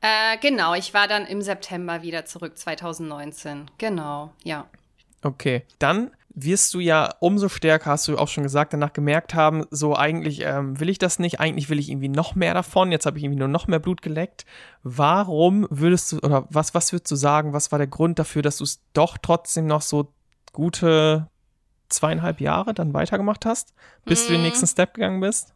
Äh, genau, ich war dann im September wieder zurück, 2019. Genau, ja. Okay, dann wirst du ja umso stärker, hast du auch schon gesagt, danach gemerkt haben, so eigentlich ähm, will ich das nicht, eigentlich will ich irgendwie noch mehr davon, jetzt habe ich irgendwie nur noch mehr Blut geleckt. Warum würdest du, oder was, was würdest du sagen, was war der Grund dafür, dass du es doch trotzdem noch so gute zweieinhalb Jahre dann weitergemacht hast, bis mm. du den mhm. nächsten Step gegangen bist?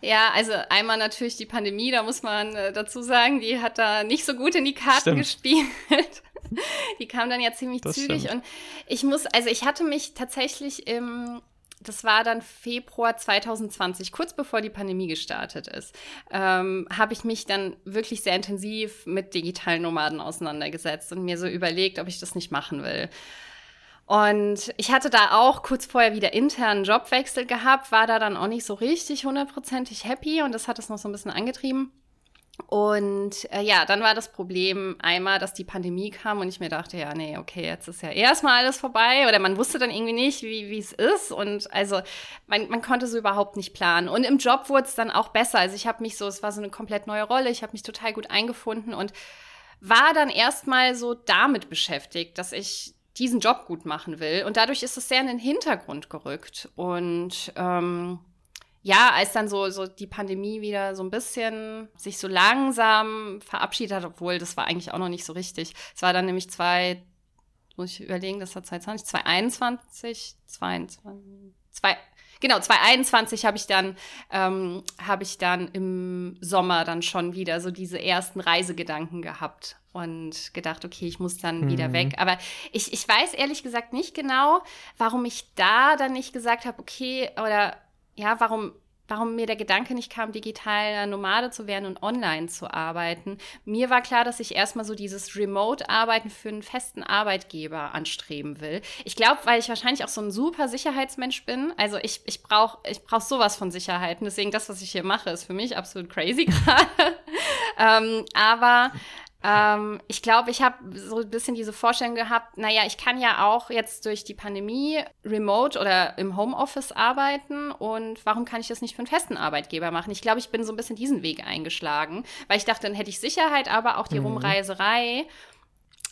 Ja, also einmal natürlich die Pandemie, da muss man äh, dazu sagen, die hat da nicht so gut in die Karten Stimmt. gespielt. Die kam dann ja ziemlich das zügig stimmt. und ich muss, also ich hatte mich tatsächlich im das war dann Februar 2020, kurz bevor die Pandemie gestartet ist, ähm, habe ich mich dann wirklich sehr intensiv mit digitalen Nomaden auseinandergesetzt und mir so überlegt, ob ich das nicht machen will. Und ich hatte da auch kurz vorher wieder internen Jobwechsel gehabt, war da dann auch nicht so richtig hundertprozentig happy und das hat es noch so ein bisschen angetrieben. Und äh, ja, dann war das Problem einmal, dass die Pandemie kam und ich mir dachte, ja, nee, okay, jetzt ist ja erstmal alles vorbei. Oder man wusste dann irgendwie nicht, wie es ist. Und also man, man konnte so überhaupt nicht planen. Und im Job wurde es dann auch besser. Also ich habe mich so, es war so eine komplett neue Rolle, ich habe mich total gut eingefunden und war dann erstmal so damit beschäftigt, dass ich diesen Job gut machen will. Und dadurch ist es sehr in den Hintergrund gerückt. Und ähm, ja, als dann so, so die Pandemie wieder so ein bisschen sich so langsam verabschiedet hat, obwohl das war eigentlich auch noch nicht so richtig. Es war dann nämlich zwei, muss ich überlegen, das war 2020, 2021, 22, zwei, genau, 2021 habe ich dann, ähm, habe ich dann im Sommer dann schon wieder so diese ersten Reisegedanken gehabt und gedacht, okay, ich muss dann mhm. wieder weg. Aber ich, ich weiß ehrlich gesagt nicht genau, warum ich da dann nicht gesagt habe, okay, oder ja, warum, warum mir der Gedanke nicht kam, digitaler Nomade zu werden und online zu arbeiten. Mir war klar, dass ich erstmal so dieses Remote-Arbeiten für einen festen Arbeitgeber anstreben will. Ich glaube, weil ich wahrscheinlich auch so ein super Sicherheitsmensch bin. Also ich, ich brauche ich brauch sowas von Sicherheiten. Deswegen das, was ich hier mache, ist für mich absolut crazy gerade. ähm, aber ähm, ich glaube, ich habe so ein bisschen diese Vorstellung gehabt, naja, ich kann ja auch jetzt durch die Pandemie remote oder im Homeoffice arbeiten und warum kann ich das nicht für einen festen Arbeitgeber machen? Ich glaube, ich bin so ein bisschen diesen Weg eingeschlagen, weil ich dachte, dann hätte ich Sicherheit, aber auch die mhm. Rumreiserei.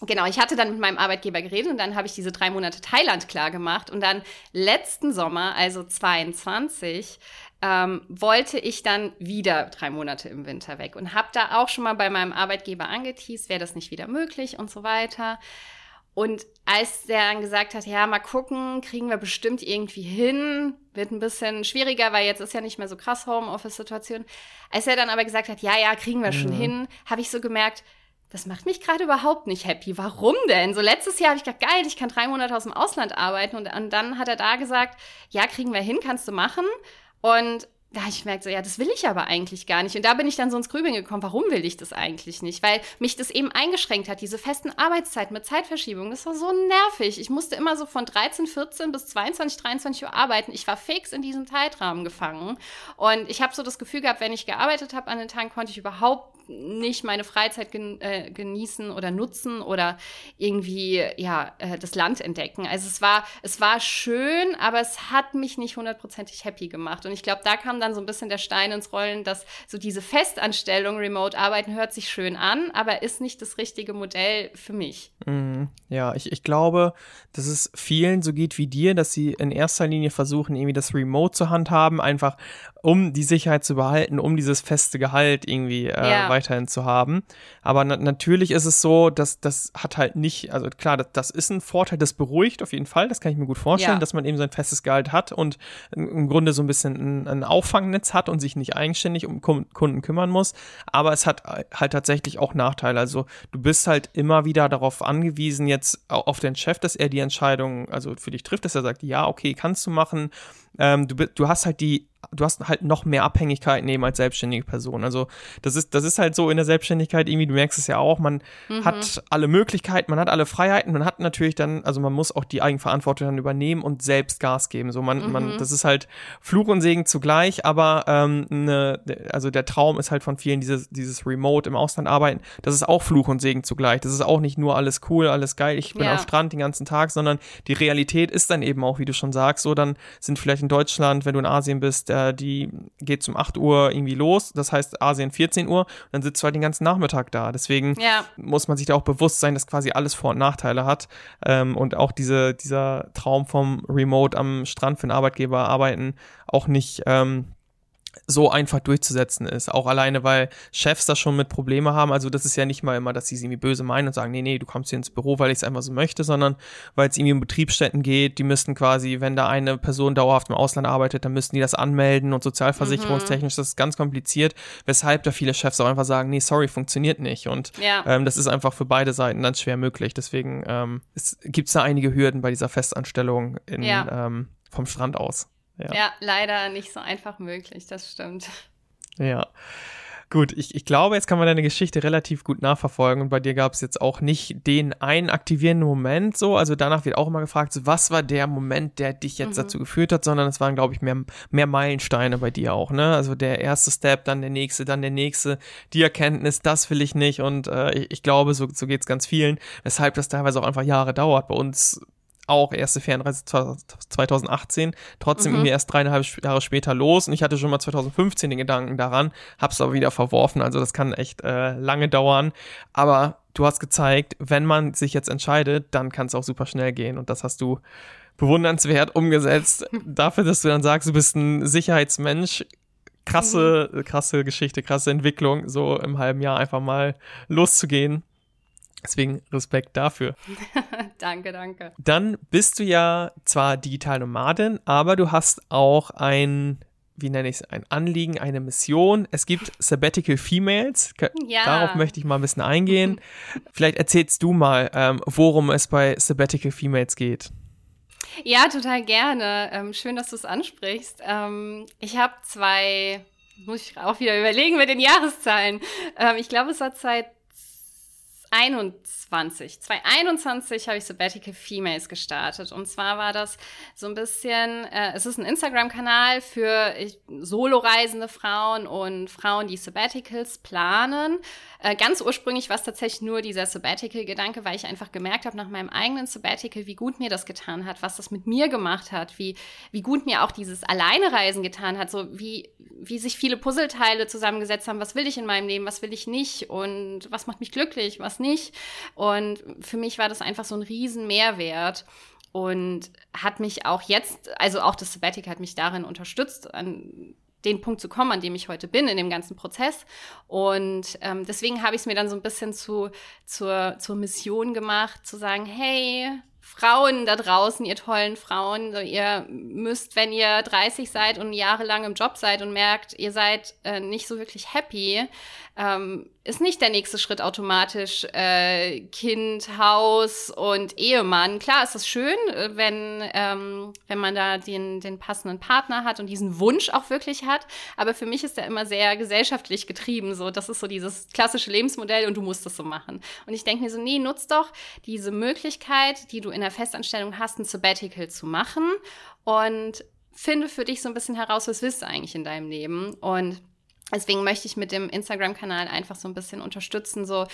Genau, ich hatte dann mit meinem Arbeitgeber geredet und dann habe ich diese drei Monate Thailand klar gemacht und dann letzten Sommer, also 22, ähm, wollte ich dann wieder drei Monate im Winter weg und habe da auch schon mal bei meinem Arbeitgeber angeteased, wäre das nicht wieder möglich und so weiter. Und als der dann gesagt hat, ja, mal gucken, kriegen wir bestimmt irgendwie hin, wird ein bisschen schwieriger, weil jetzt ist ja nicht mehr so krass Homeoffice-Situation. Als er dann aber gesagt hat, ja, ja, kriegen wir schon hin, habe ich so gemerkt, das macht mich gerade überhaupt nicht happy. Warum denn? So letztes Jahr habe ich gedacht, geil, ich kann drei Monate aus dem Ausland arbeiten und, und dann hat er da gesagt, ja, kriegen wir hin, kannst du machen. Und da ich gemerkt, so, ja, das will ich aber eigentlich gar nicht. Und da bin ich dann so ins Grübeln gekommen, warum will ich das eigentlich nicht? Weil mich das eben eingeschränkt hat, diese festen Arbeitszeiten mit Zeitverschiebung. Das war so nervig. Ich musste immer so von 13, 14 bis 22, 23 Uhr arbeiten. Ich war fix in diesem Zeitrahmen gefangen. Und ich habe so das Gefühl gehabt, wenn ich gearbeitet habe an den Tagen, konnte ich überhaupt nicht meine Freizeit gen äh, genießen oder nutzen oder irgendwie ja äh, das Land entdecken. Also es war es war schön, aber es hat mich nicht hundertprozentig happy gemacht. Und ich glaube, da kam dann so ein bisschen der Stein ins Rollen, dass so diese Festanstellung, Remote Arbeiten hört sich schön an, aber ist nicht das richtige Modell für mich. Mm, ja, ich, ich glaube, dass es vielen so geht wie dir, dass sie in erster Linie versuchen, irgendwie das Remote zu handhaben, einfach um die Sicherheit zu behalten, um dieses feste Gehalt irgendwie äh, ja. weiterhin zu haben. Aber na natürlich ist es so, dass das hat halt nicht, also klar, das, das, ist ein Vorteil, das beruhigt auf jeden Fall, das kann ich mir gut vorstellen, ja. dass man eben sein festes Gehalt hat und im Grunde so ein bisschen ein, ein Auffangnetz hat und sich nicht eigenständig um Kunden kümmern muss. Aber es hat halt tatsächlich auch Nachteile. Also du bist halt immer wieder darauf angewiesen, jetzt auf den Chef, dass er die Entscheidung also für dich trifft, dass er sagt, ja, okay, kannst du machen. Ähm, du, du hast halt die du hast halt noch mehr Abhängigkeiten eben als selbstständige Person. Also das ist, das ist halt so in der Selbstständigkeit irgendwie, du merkst es ja auch, man mhm. hat alle Möglichkeiten, man hat alle Freiheiten, man hat natürlich dann, also man muss auch die Eigenverantwortung dann übernehmen und selbst Gas geben. So man, mhm. man, das ist halt Fluch und Segen zugleich, aber ähm, ne, also der Traum ist halt von vielen dieses, dieses Remote im Ausland arbeiten, das ist auch Fluch und Segen zugleich. Das ist auch nicht nur alles cool, alles geil, ich bin ja. am Strand den ganzen Tag, sondern die Realität ist dann eben auch, wie du schon sagst, so dann sind vielleicht in Deutschland, wenn du in Asien bist, äh, die geht zum 8 Uhr irgendwie los, das heißt Asien 14 Uhr, dann sitzt du halt den ganzen Nachmittag da. Deswegen ja. muss man sich da auch bewusst sein, dass quasi alles Vor- und Nachteile hat. Ähm, und auch diese, dieser Traum vom Remote am Strand für einen Arbeitgeber arbeiten auch nicht ähm, so einfach durchzusetzen ist. Auch alleine, weil Chefs da schon mit Probleme haben. Also das ist ja nicht mal immer, dass sie es irgendwie böse meinen und sagen, nee, nee, du kommst hier ins Büro, weil ich es einfach so möchte, sondern weil es irgendwie um Betriebsstätten geht. Die müssten quasi, wenn da eine Person dauerhaft im Ausland arbeitet, dann müssten die das anmelden und sozialversicherungstechnisch, mhm. das ist ganz kompliziert, weshalb da viele Chefs auch einfach sagen, nee, sorry, funktioniert nicht. Und ja. ähm, das ist einfach für beide Seiten dann schwer möglich. Deswegen ähm, gibt es da einige Hürden bei dieser Festanstellung in, ja. ähm, vom Strand aus. Ja. ja, leider nicht so einfach möglich, das stimmt. Ja. Gut, ich, ich glaube, jetzt kann man deine Geschichte relativ gut nachverfolgen und bei dir gab es jetzt auch nicht den einen aktivierenden Moment so, also danach wird auch immer gefragt, so, was war der Moment, der dich jetzt mhm. dazu geführt hat, sondern es waren, glaube ich, mehr, mehr Meilensteine bei dir auch, ne? Also der erste Step, dann der nächste, dann der nächste, die Erkenntnis, das will ich nicht und äh, ich, ich glaube, so, so geht es ganz vielen, weshalb das teilweise auch einfach Jahre dauert. Bei uns auch erste Fernreise 2018, trotzdem mhm. irgendwie erst dreieinhalb Jahre später los und ich hatte schon mal 2015 den Gedanken daran, hab's aber wieder verworfen, also das kann echt äh, lange dauern, aber du hast gezeigt, wenn man sich jetzt entscheidet, dann kann es auch super schnell gehen. Und das hast du bewundernswert umgesetzt. Dafür, dass du dann sagst, du bist ein Sicherheitsmensch. Krasse, mhm. krasse Geschichte, krasse Entwicklung, so im halben Jahr einfach mal loszugehen. Deswegen Respekt dafür. danke, danke. Dann bist du ja zwar digital Nomadin, aber du hast auch ein wie nenne ich es, ein Anliegen, eine Mission. Es gibt Sabbatical Females. Ja. Darauf möchte ich mal ein bisschen eingehen. Vielleicht erzählst du mal, ähm, worum es bei Sabbatical Females geht. Ja, total gerne. Ähm, schön, dass du es ansprichst. Ähm, ich habe zwei, muss ich auch wieder überlegen mit den Jahreszahlen. Ähm, ich glaube, es war 2021 2020. 2021 habe ich Sabbatical Females gestartet. Und zwar war das so ein bisschen, äh, es ist ein Instagram-Kanal für solo-reisende Frauen und Frauen, die Sabbaticals planen. Äh, ganz ursprünglich war es tatsächlich nur dieser Sabbatical-Gedanke, weil ich einfach gemerkt habe nach meinem eigenen Sabbatical, wie gut mir das getan hat, was das mit mir gemacht hat, wie, wie gut mir auch dieses Alleinereisen getan hat, so wie, wie sich viele Puzzleteile zusammengesetzt haben, was will ich in meinem Leben, was will ich nicht? Und was macht mich glücklich, was nicht. Und für mich war das einfach so ein riesen Mehrwert und hat mich auch jetzt, also auch das Sabbatical hat mich darin unterstützt, an den Punkt zu kommen, an dem ich heute bin, in dem ganzen Prozess. Und ähm, deswegen habe ich es mir dann so ein bisschen zu, zur, zur Mission gemacht, zu sagen, hey, Frauen da draußen, ihr tollen Frauen, ihr müsst, wenn ihr 30 seid und jahrelang im Job seid und merkt, ihr seid äh, nicht so wirklich happy, ähm, ist nicht der nächste Schritt automatisch äh, Kind, Haus und Ehemann. Klar ist das schön, äh, wenn, ähm, wenn man da den, den passenden Partner hat und diesen Wunsch auch wirklich hat. Aber für mich ist der immer sehr gesellschaftlich getrieben. So, das ist so dieses klassische Lebensmodell und du musst das so machen. Und ich denke mir so, nee, nutz doch diese Möglichkeit, die du in der Festanstellung hast, ein Sabbatical zu machen und finde für dich so ein bisschen heraus, was willst du eigentlich in deinem Leben und Deswegen möchte ich mit dem Instagram-Kanal einfach so ein bisschen unterstützen, so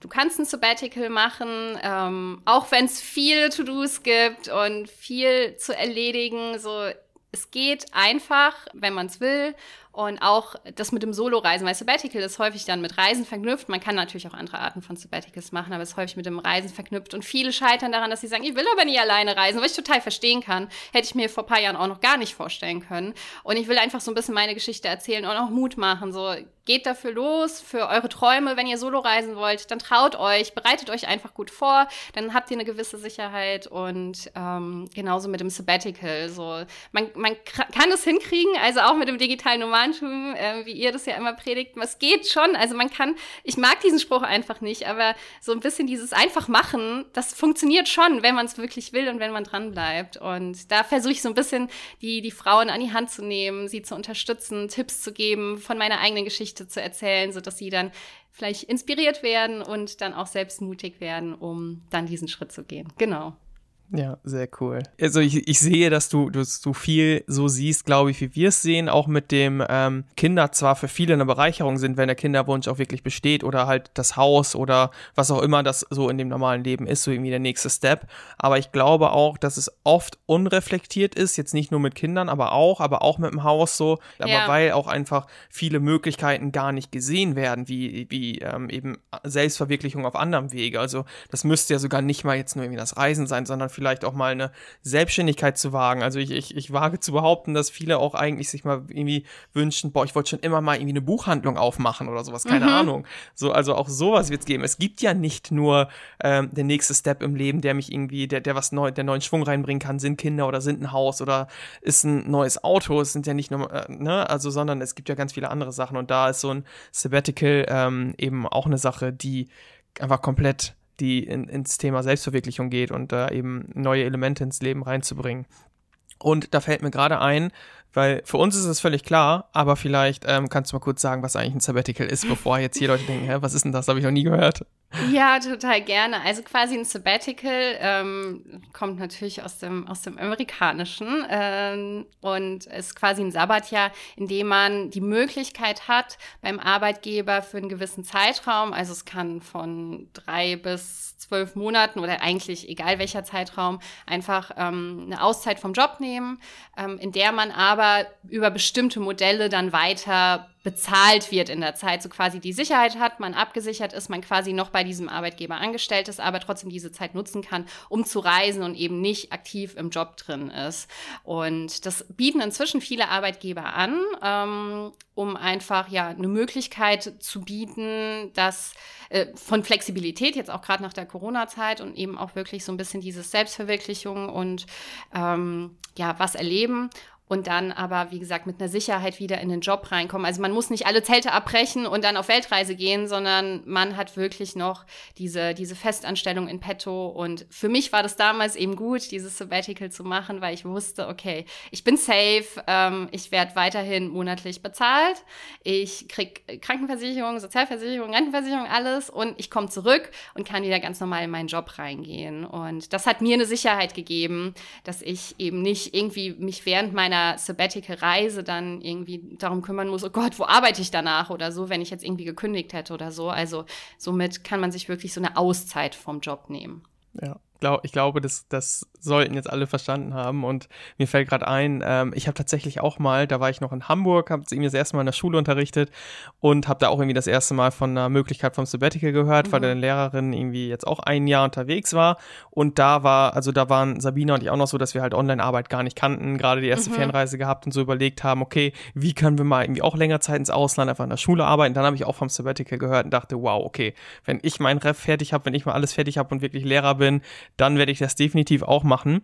Du kannst ein Sabbatical machen, ähm, auch wenn es viele To-Dos gibt und viel zu erledigen. So, es geht einfach, wenn man es will. Und auch das mit dem Solo-Reisen, weil Sabbatical ist häufig dann mit Reisen verknüpft. Man kann natürlich auch andere Arten von Sabbaticals machen, aber es ist häufig mit dem Reisen verknüpft. Und viele scheitern daran, dass sie sagen, ich will aber nie alleine reisen, was ich total verstehen kann. Hätte ich mir vor ein paar Jahren auch noch gar nicht vorstellen können. Und ich will einfach so ein bisschen meine Geschichte erzählen und auch Mut machen. So, geht dafür los, für eure Träume. Wenn ihr Solo reisen wollt, dann traut euch, bereitet euch einfach gut vor. Dann habt ihr eine gewisse Sicherheit. Und ähm, genauso mit dem Sabbatical. So, man, man kann es hinkriegen, also auch mit dem digitalen Nomaden Romantum, äh, wie ihr das ja immer predigt. Es geht schon. Also man kann, ich mag diesen Spruch einfach nicht, aber so ein bisschen dieses einfach machen, das funktioniert schon, wenn man es wirklich will und wenn man dran bleibt. Und da versuche ich so ein bisschen die, die Frauen an die Hand zu nehmen, sie zu unterstützen, Tipps zu geben, von meiner eigenen Geschichte zu erzählen, sodass sie dann vielleicht inspiriert werden und dann auch selbst mutig werden, um dann diesen Schritt zu gehen. Genau. Ja, sehr cool. Also ich, ich sehe, dass du, du so viel so siehst, glaube ich, wie wir es sehen, auch mit dem ähm, Kinder zwar für viele eine Bereicherung sind, wenn der Kinderwunsch auch wirklich besteht oder halt das Haus oder was auch immer das so in dem normalen Leben ist, so irgendwie der nächste Step. Aber ich glaube auch, dass es oft unreflektiert ist, jetzt nicht nur mit Kindern, aber auch, aber auch mit dem Haus so, aber ja. weil auch einfach viele Möglichkeiten gar nicht gesehen werden, wie, wie ähm, eben Selbstverwirklichung auf anderem Wege. Also das müsste ja sogar nicht mal jetzt nur irgendwie das Reisen sein, sondern vielleicht auch mal eine Selbstständigkeit zu wagen. Also ich, ich, ich wage zu behaupten, dass viele auch eigentlich sich mal irgendwie wünschen, boah, ich wollte schon immer mal irgendwie eine Buchhandlung aufmachen oder sowas, keine mhm. Ahnung. So, also auch sowas wird es geben. Es gibt ja nicht nur ähm, der nächste Step im Leben, der mich irgendwie, der, der was neu, der neuen Schwung reinbringen kann, sind Kinder oder sind ein Haus oder ist ein neues Auto. Es sind ja nicht nur, äh, ne, also, sondern es gibt ja ganz viele andere Sachen und da ist so ein Sabbatical ähm, eben auch eine Sache, die einfach komplett die in, ins Thema Selbstverwirklichung geht und da eben neue Elemente ins Leben reinzubringen. Und da fällt mir gerade ein, weil für uns ist es völlig klar, aber vielleicht ähm, kannst du mal kurz sagen, was eigentlich ein Sabbatical ist, bevor jetzt hier Leute denken, hä, was ist denn das? Habe ich noch nie gehört. Ja, total gerne. Also quasi ein Sabbatical ähm, kommt natürlich aus dem, aus dem Amerikanischen ähm, und ist quasi ein Sabbatjahr, in dem man die Möglichkeit hat, beim Arbeitgeber für einen gewissen Zeitraum, also es kann von drei bis zwölf Monaten oder eigentlich egal welcher Zeitraum, einfach ähm, eine Auszeit vom Job nehmen, ähm, in der man aber über bestimmte Modelle dann weiter bezahlt wird in der Zeit, so quasi die Sicherheit hat, man abgesichert ist, man quasi noch bei diesem Arbeitgeber angestellt ist, aber trotzdem diese Zeit nutzen kann, um zu reisen und eben nicht aktiv im Job drin ist. Und das bieten inzwischen viele Arbeitgeber an, ähm, um einfach ja eine Möglichkeit zu bieten, dass äh, von Flexibilität jetzt auch gerade nach der Corona-Zeit und eben auch wirklich so ein bisschen dieses Selbstverwirklichung und ähm, ja was erleben und dann aber, wie gesagt, mit einer Sicherheit wieder in den Job reinkommen. Also man muss nicht alle Zelte abbrechen und dann auf Weltreise gehen, sondern man hat wirklich noch diese, diese Festanstellung in petto. Und für mich war das damals eben gut, dieses Sabbatical zu machen, weil ich wusste, okay, ich bin safe, ähm, ich werde weiterhin monatlich bezahlt, ich krieg Krankenversicherung, Sozialversicherung, Rentenversicherung, alles und ich komme zurück und kann wieder ganz normal in meinen Job reingehen. Und das hat mir eine Sicherheit gegeben, dass ich eben nicht irgendwie mich während meiner meiner Sabbatical-Reise dann irgendwie darum kümmern muss, oh Gott, wo arbeite ich danach oder so, wenn ich jetzt irgendwie gekündigt hätte oder so. Also somit kann man sich wirklich so eine Auszeit vom Job nehmen. Ja glaub, ich glaube, das, das sollten jetzt alle verstanden haben. Und mir fällt gerade ein, ähm, ich habe tatsächlich auch mal, da war ich noch in Hamburg, habe irgendwie das erste Mal in der Schule unterrichtet und habe da auch irgendwie das erste Mal von einer Möglichkeit vom Sabbatical gehört, mhm. weil eine Lehrerin irgendwie jetzt auch ein Jahr unterwegs war. Und da war, also da waren Sabina und ich auch noch so, dass wir halt Online-Arbeit gar nicht kannten, gerade die erste mhm. Fernreise gehabt und so überlegt haben, okay, wie können wir mal irgendwie auch länger Zeit ins Ausland einfach in der Schule arbeiten. Dann habe ich auch vom Sabbatical gehört und dachte, wow, okay, wenn ich mein Ref fertig habe, wenn ich mal alles fertig habe und wirklich Lehrer bin, dann werde ich das definitiv auch machen.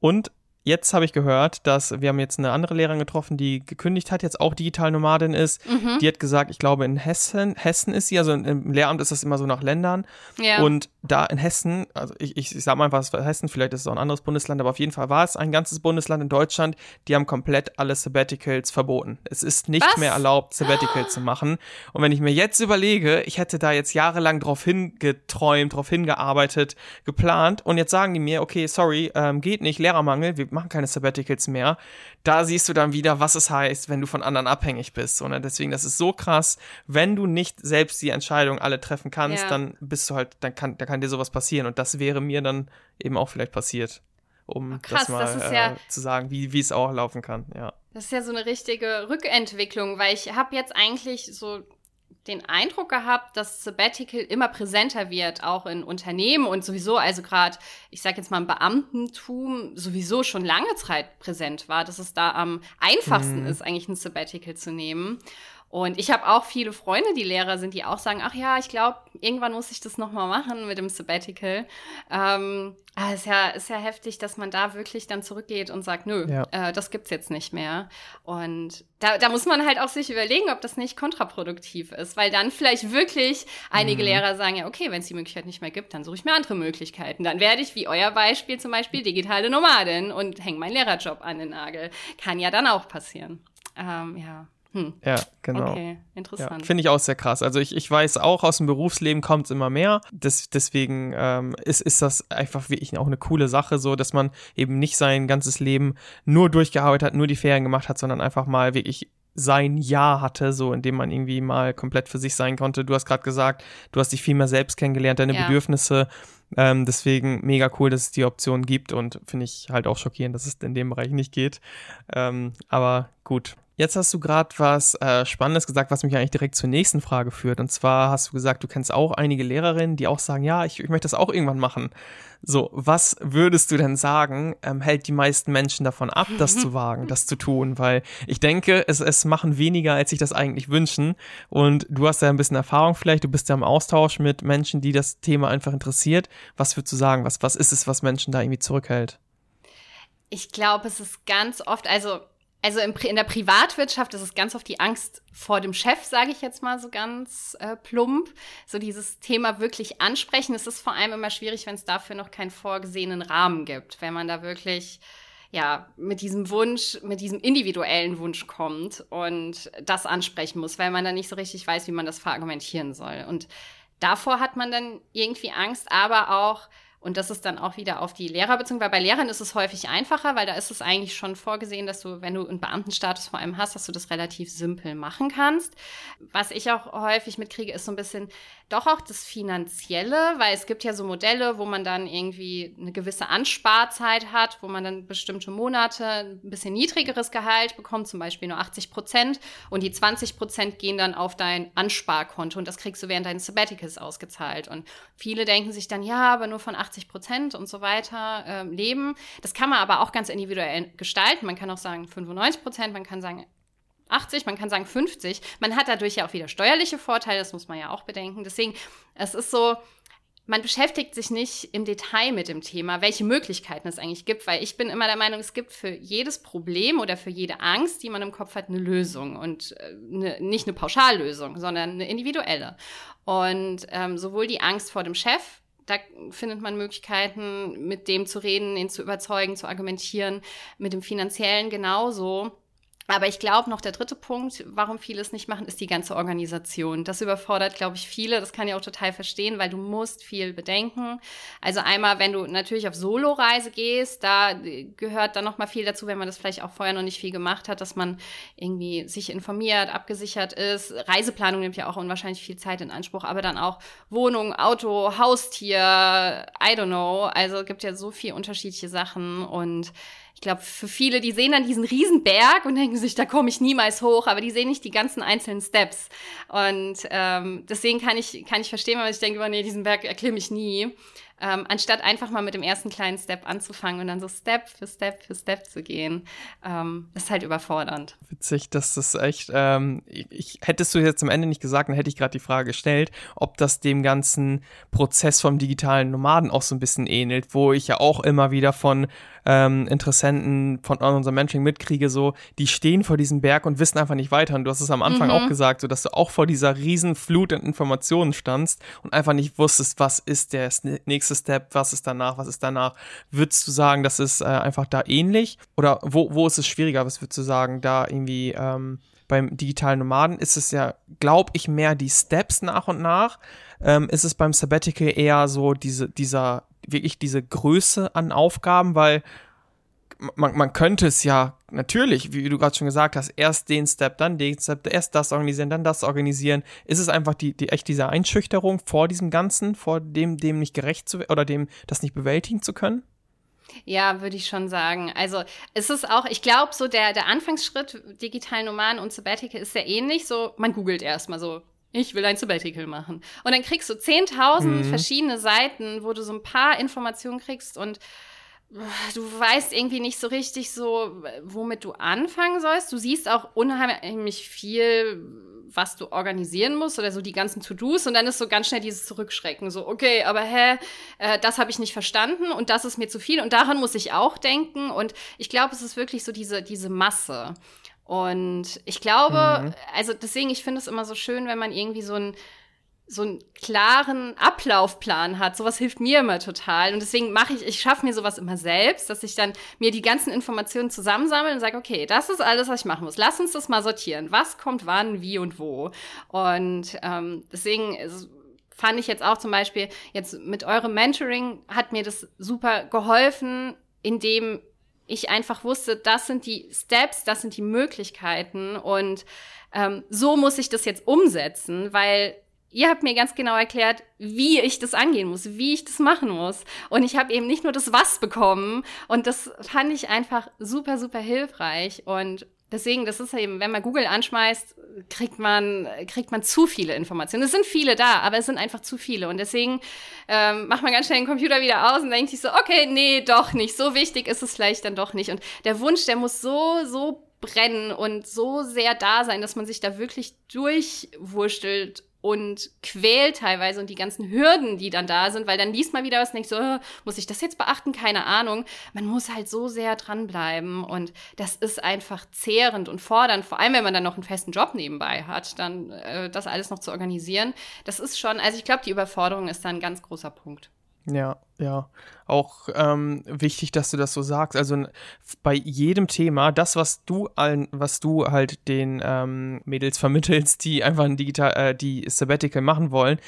Und Jetzt habe ich gehört, dass wir haben jetzt eine andere Lehrerin getroffen, die gekündigt hat, jetzt auch digital Nomadin ist. Mhm. Die hat gesagt, ich glaube in Hessen, Hessen ist sie, also im Lehramt ist das immer so nach Ländern. Ja. Und da in Hessen, also ich, ich, ich sag mal einfach, es war Hessen, vielleicht ist es auch ein anderes Bundesland, aber auf jeden Fall war es ein ganzes Bundesland in Deutschland, die haben komplett alle Sabbaticals verboten. Es ist nicht Was? mehr erlaubt, Sabbaticals zu machen. Und wenn ich mir jetzt überlege, ich hätte da jetzt jahrelang drauf hingeträumt, drauf hingearbeitet, geplant und jetzt sagen die mir, okay, sorry, ähm, geht nicht, Lehrermangel, wir machen keine Sabbaticals mehr. Da siehst du dann wieder, was es heißt, wenn du von anderen abhängig bist. Und deswegen, das ist so krass, wenn du nicht selbst die Entscheidung alle treffen kannst, ja. dann bist du halt, dann kann, da kann dir sowas passieren. Und das wäre mir dann eben auch vielleicht passiert, um oh, krass, das mal das äh, ja, zu sagen, wie, wie es auch laufen kann, ja. Das ist ja so eine richtige Rückentwicklung, weil ich habe jetzt eigentlich so den Eindruck gehabt, dass Sabbatical immer präsenter wird, auch in Unternehmen und sowieso, also gerade, ich sage jetzt mal im Beamtentum, sowieso schon lange Zeit präsent war, dass es da am einfachsten mhm. ist, eigentlich ein Sabbatical zu nehmen. Und ich habe auch viele Freunde, die Lehrer sind, die auch sagen, ach ja, ich glaube, irgendwann muss ich das nochmal machen mit dem Sabbatical. Ähm, aber ist ja, ist ja heftig, dass man da wirklich dann zurückgeht und sagt, nö, ja. äh, das gibt's jetzt nicht mehr. Und da, da muss man halt auch sich überlegen, ob das nicht kontraproduktiv ist, weil dann vielleicht wirklich einige mhm. Lehrer sagen, ja, okay, wenn es die Möglichkeit nicht mehr gibt, dann suche ich mir andere Möglichkeiten. Dann werde ich, wie euer Beispiel zum Beispiel, digitale Nomadin und hänge meinen Lehrerjob an den Nagel. Kann ja dann auch passieren. Ähm, ja. Hm. Ja, genau. Okay, interessant. Ja, Finde ich auch sehr krass. Also ich, ich weiß auch, aus dem Berufsleben kommt es immer mehr. Das, deswegen ähm, ist, ist das einfach wirklich auch eine coole Sache, so dass man eben nicht sein ganzes Leben nur durchgearbeitet hat, nur die Ferien gemacht hat, sondern einfach mal wirklich sein Jahr hatte, so in dem man irgendwie mal komplett für sich sein konnte. Du hast gerade gesagt, du hast dich viel mehr selbst kennengelernt, deine ja. Bedürfnisse. Ähm, deswegen mega cool, dass es die Option gibt und finde ich halt auch schockierend, dass es in dem Bereich nicht geht. Ähm, aber gut, Jetzt hast du gerade was äh, Spannendes gesagt, was mich eigentlich direkt zur nächsten Frage führt. Und zwar hast du gesagt, du kennst auch einige Lehrerinnen, die auch sagen, ja, ich, ich möchte das auch irgendwann machen. So, was würdest du denn sagen, ähm, hält die meisten Menschen davon ab, das zu wagen, das zu tun? Weil ich denke, es, es machen weniger, als sich das eigentlich wünschen. Und du hast ja ein bisschen Erfahrung vielleicht, du bist ja im Austausch mit Menschen, die das Thema einfach interessiert. Was würdest du sagen? Was, was ist es, was Menschen da irgendwie zurückhält? Ich glaube, es ist ganz oft, also also in der Privatwirtschaft ist es ganz oft die Angst vor dem Chef, sage ich jetzt mal so ganz äh, plump. So dieses Thema wirklich ansprechen. Es ist vor allem immer schwierig, wenn es dafür noch keinen vorgesehenen Rahmen gibt. Wenn man da wirklich ja, mit diesem Wunsch, mit diesem individuellen Wunsch kommt und das ansprechen muss, weil man dann nicht so richtig weiß, wie man das verargumentieren soll. Und davor hat man dann irgendwie Angst, aber auch Und das ist dann auch wieder auf die Lehrer bezogen, weil bei Lehrern ist es häufig einfacher, weil da ist es eigentlich schon vorgesehen, dass du, wenn du einen Beamtenstatus vor allem hast, dass du das relativ simpel machen kannst. Was ich auch häufig mitkriege, ist so ein bisschen doch auch das Finanzielle, weil es gibt ja so Modelle, wo man dann irgendwie eine gewisse Ansparzeit hat, wo man dann bestimmte Monate ein bisschen niedrigeres Gehalt bekommt, zum Beispiel nur 80 Prozent und die 20 Prozent gehen dann auf dein Ansparkonto und das kriegst du während deines Sabbaticals ausgezahlt. Und viele denken sich dann, ja, aber nur von 80 80 Prozent und so weiter äh, leben. Das kann man aber auch ganz individuell gestalten. Man kann auch sagen 95 Prozent, man kann sagen 80, man kann sagen 50. Man hat dadurch ja auch wieder steuerliche Vorteile, das muss man ja auch bedenken. Deswegen, es ist so, man beschäftigt sich nicht im Detail mit dem Thema, welche Möglichkeiten es eigentlich gibt, weil ich bin immer der Meinung, es gibt für jedes Problem oder für jede Angst, die man im Kopf hat, eine Lösung und eine, äh, nicht eine Pauschallösung, sondern eine individuelle. Und ähm, sowohl die Angst vor dem Chef da findet man Möglichkeiten, mit dem zu reden, ihn zu überzeugen, zu argumentieren, mit dem finanziellen genauso. Aber ich glaube, noch der dritte Punkt, warum viele es nicht machen, ist die ganze Organisation. Das überfordert, glaube ich, viele. Das kann ich auch total verstehen, weil du musst viel bedenken. Also einmal, wenn du natürlich auf Solo-Reise gehst, da gehört dann noch mal viel dazu, wenn man das vielleicht auch vorher noch nicht viel gemacht hat, dass man irgendwie sich informiert, abgesichert ist. Reiseplanung nimmt ja auch unwahrscheinlich viel Zeit in Anspruch, aber dann auch Wohnung, Auto, Haustier, I don't know. Also es gibt ja so viele unterschiedliche Sachen und glaube, für viele, die sehen dann diesen Riesenberg und denken sich, da komme ich niemals hoch, aber die sehen nicht die ganzen einzelnen Steps. Und ähm, deswegen kann ich, kann ich verstehen, weil ich denke, oh nee, diesen Berg erklimme ich nie ähm, anstatt einfach mal mit dem ersten kleinen Step anzufangen und dann so Step für Step für Step zu gehen, ähm, ist halt überfordernd. Witzig, dass das echt, ähm, ich, ich, hättest du jetzt am Ende nicht gesagt, dann hätte ich gerade die Frage gestellt, ob das dem ganzen Prozess vom digitalen Nomaden auch so ein bisschen ähnelt, wo ich ja auch immer wieder von ähm, Interessenten von unserem Mentoring mitkriege, so, die stehen vor diesem Berg und wissen einfach nicht weiter. Und du hast es am Anfang mhm. auch gesagt, so dass du auch vor dieser riesen Flut an Informationen standst und einfach nicht wusstest, was ist der nächste Step, was ist danach, was ist danach. Würdest du sagen, das ist äh, einfach da ähnlich? Oder wo, wo ist es schwieriger? Was würdest du sagen, da irgendwie ähm, beim digitalen Nomaden ist es ja, glaube ich, mehr die Steps nach und nach. Ähm, ist es beim Sabbatical eher so diese, dieser, wirklich diese Größe an Aufgaben, weil man, man könnte es ja natürlich, wie du gerade schon gesagt hast, erst den Step, dann den Step, erst das organisieren, dann das organisieren. Ist es einfach die, die echt diese Einschüchterung vor diesem Ganzen, vor dem, dem nicht gerecht zu oder dem, das nicht bewältigen zu können? Ja, würde ich schon sagen. Also es ist auch, ich glaube, so der, der Anfangsschritt digital Nomaden und Sabbatical ist sehr ähnlich. So, man googelt erstmal so, ich will ein Sabbatical machen. Und dann kriegst du 10.000 mhm. verschiedene Seiten, wo du so ein paar Informationen kriegst und du weißt irgendwie nicht so richtig so, womit du anfangen sollst. Du siehst auch unheimlich viel, was du organisieren musst oder so die ganzen To-Dos und dann ist so ganz schnell dieses Zurückschrecken. So, okay, aber hä, äh, das habe ich nicht verstanden und das ist mir zu viel und daran muss ich auch denken und ich glaube, es ist wirklich so diese, diese Masse. Und ich glaube, mhm. also deswegen, ich finde es immer so schön, wenn man irgendwie so ein so einen klaren Ablaufplan hat. Sowas hilft mir immer total. Und deswegen mache ich, ich schaffe mir sowas immer selbst, dass ich dann mir die ganzen Informationen zusammensammle und sage, okay, das ist alles, was ich machen muss. Lass uns das mal sortieren. Was kommt wann, wie und wo. Und ähm, deswegen fand ich jetzt auch zum Beispiel, jetzt mit eurem Mentoring hat mir das super geholfen, indem ich einfach wusste, das sind die Steps, das sind die Möglichkeiten und ähm, so muss ich das jetzt umsetzen, weil ihr habt mir ganz genau erklärt, wie ich das angehen muss, wie ich das machen muss. Und ich habe eben nicht nur das Was bekommen. Und das fand ich einfach super, super hilfreich. Und deswegen, das ist eben, wenn man Google anschmeißt, kriegt man, kriegt man zu viele Informationen. Es sind viele da, aber es sind einfach zu viele. Und deswegen ähm, macht man ganz schnell den Computer wieder aus und denkt sich so, okay, nee, doch nicht. So wichtig ist es vielleicht dann doch nicht. Und der Wunsch, der muss so, so brennen und so sehr da sein, dass man sich da wirklich durchwurschtelt und quält teilweise und die ganzen Hürden, die dann da sind, weil dann liest man wieder was denkt so, oh, muss ich das jetzt beachten? Keine Ahnung. Man muss halt so sehr dranbleiben und das ist einfach zehrend und fordernd, vor allem wenn man dann noch einen festen Job nebenbei hat, dann äh, das alles noch zu organisieren. Das ist schon, also ich glaube, die Überforderung ist da ein ganz großer Punkt. Ja, ja. Auch ähm, wichtig, dass du das so sagst. Also bei jedem Thema, das, was du allen, was du halt den ähm, Mädels vermittelst, die einfach ein digital, äh, die Sabbatical machen wollen,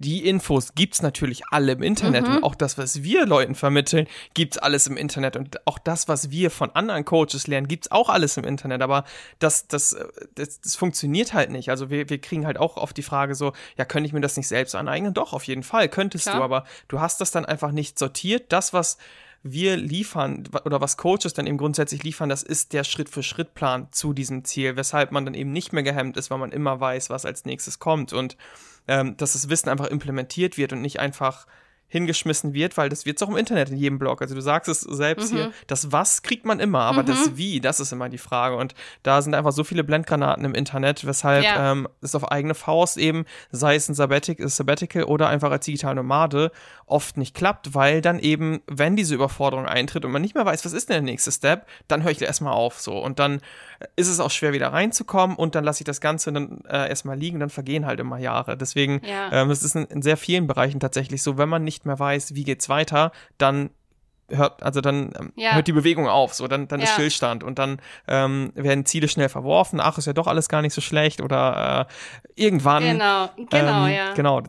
die Infos gibt's natürlich alle im Internet mhm. und auch das, was wir Leuten vermitteln, gibt's alles im Internet und auch das, was wir von anderen Coaches lernen, gibt's auch alles im Internet. Aber das, das, das, das funktioniert halt nicht. Also wir, wir kriegen halt auch oft die Frage so, ja, könnte ich mir das nicht selbst aneignen? Doch, auf jeden Fall könntest Klar. du, aber du hast das dann einfach nicht sortiert. Das, was wir liefern oder was Coaches dann eben grundsätzlich liefern, das ist der Schritt-für-Schritt-Plan zu diesem Ziel, weshalb man dann eben nicht mehr gehemmt ist, weil man immer weiß, was als nächstes kommt und ähm, dass das Wissen einfach implementiert wird und nicht einfach hingeschmissen wird, weil das wird es auch im Internet in jedem Blog. Also du sagst es selbst mhm. hier, das Was kriegt man immer, aber mhm. das Wie, das ist immer die Frage. Und da sind einfach so viele Blendgranaten im Internet, weshalb ja. ähm, es auf eigene Faust eben, sei es ein Sabbatic, Sabbatical oder einfach als digitale Nomade, oft nicht klappt, weil dann eben, wenn diese Überforderung eintritt und man nicht mehr weiß, was ist denn der nächste Step, dann höre ich erstmal auf so. Und dann ist es auch schwer wieder reinzukommen und dann lasse ich das Ganze dann äh, erstmal liegen, dann vergehen halt immer Jahre. Deswegen, ja. ähm, es ist in, in sehr vielen Bereichen tatsächlich so, wenn man nicht mehr weiß, wie geht's weiter, dann hört, also dann ähm, ja. hört die Bewegung auf, so dann, dann ja. ist Stillstand und dann ähm, werden Ziele schnell verworfen, ach, ist ja doch alles gar nicht so schlecht oder äh, irgendwann. Genau, genau, ähm, ja. Genau,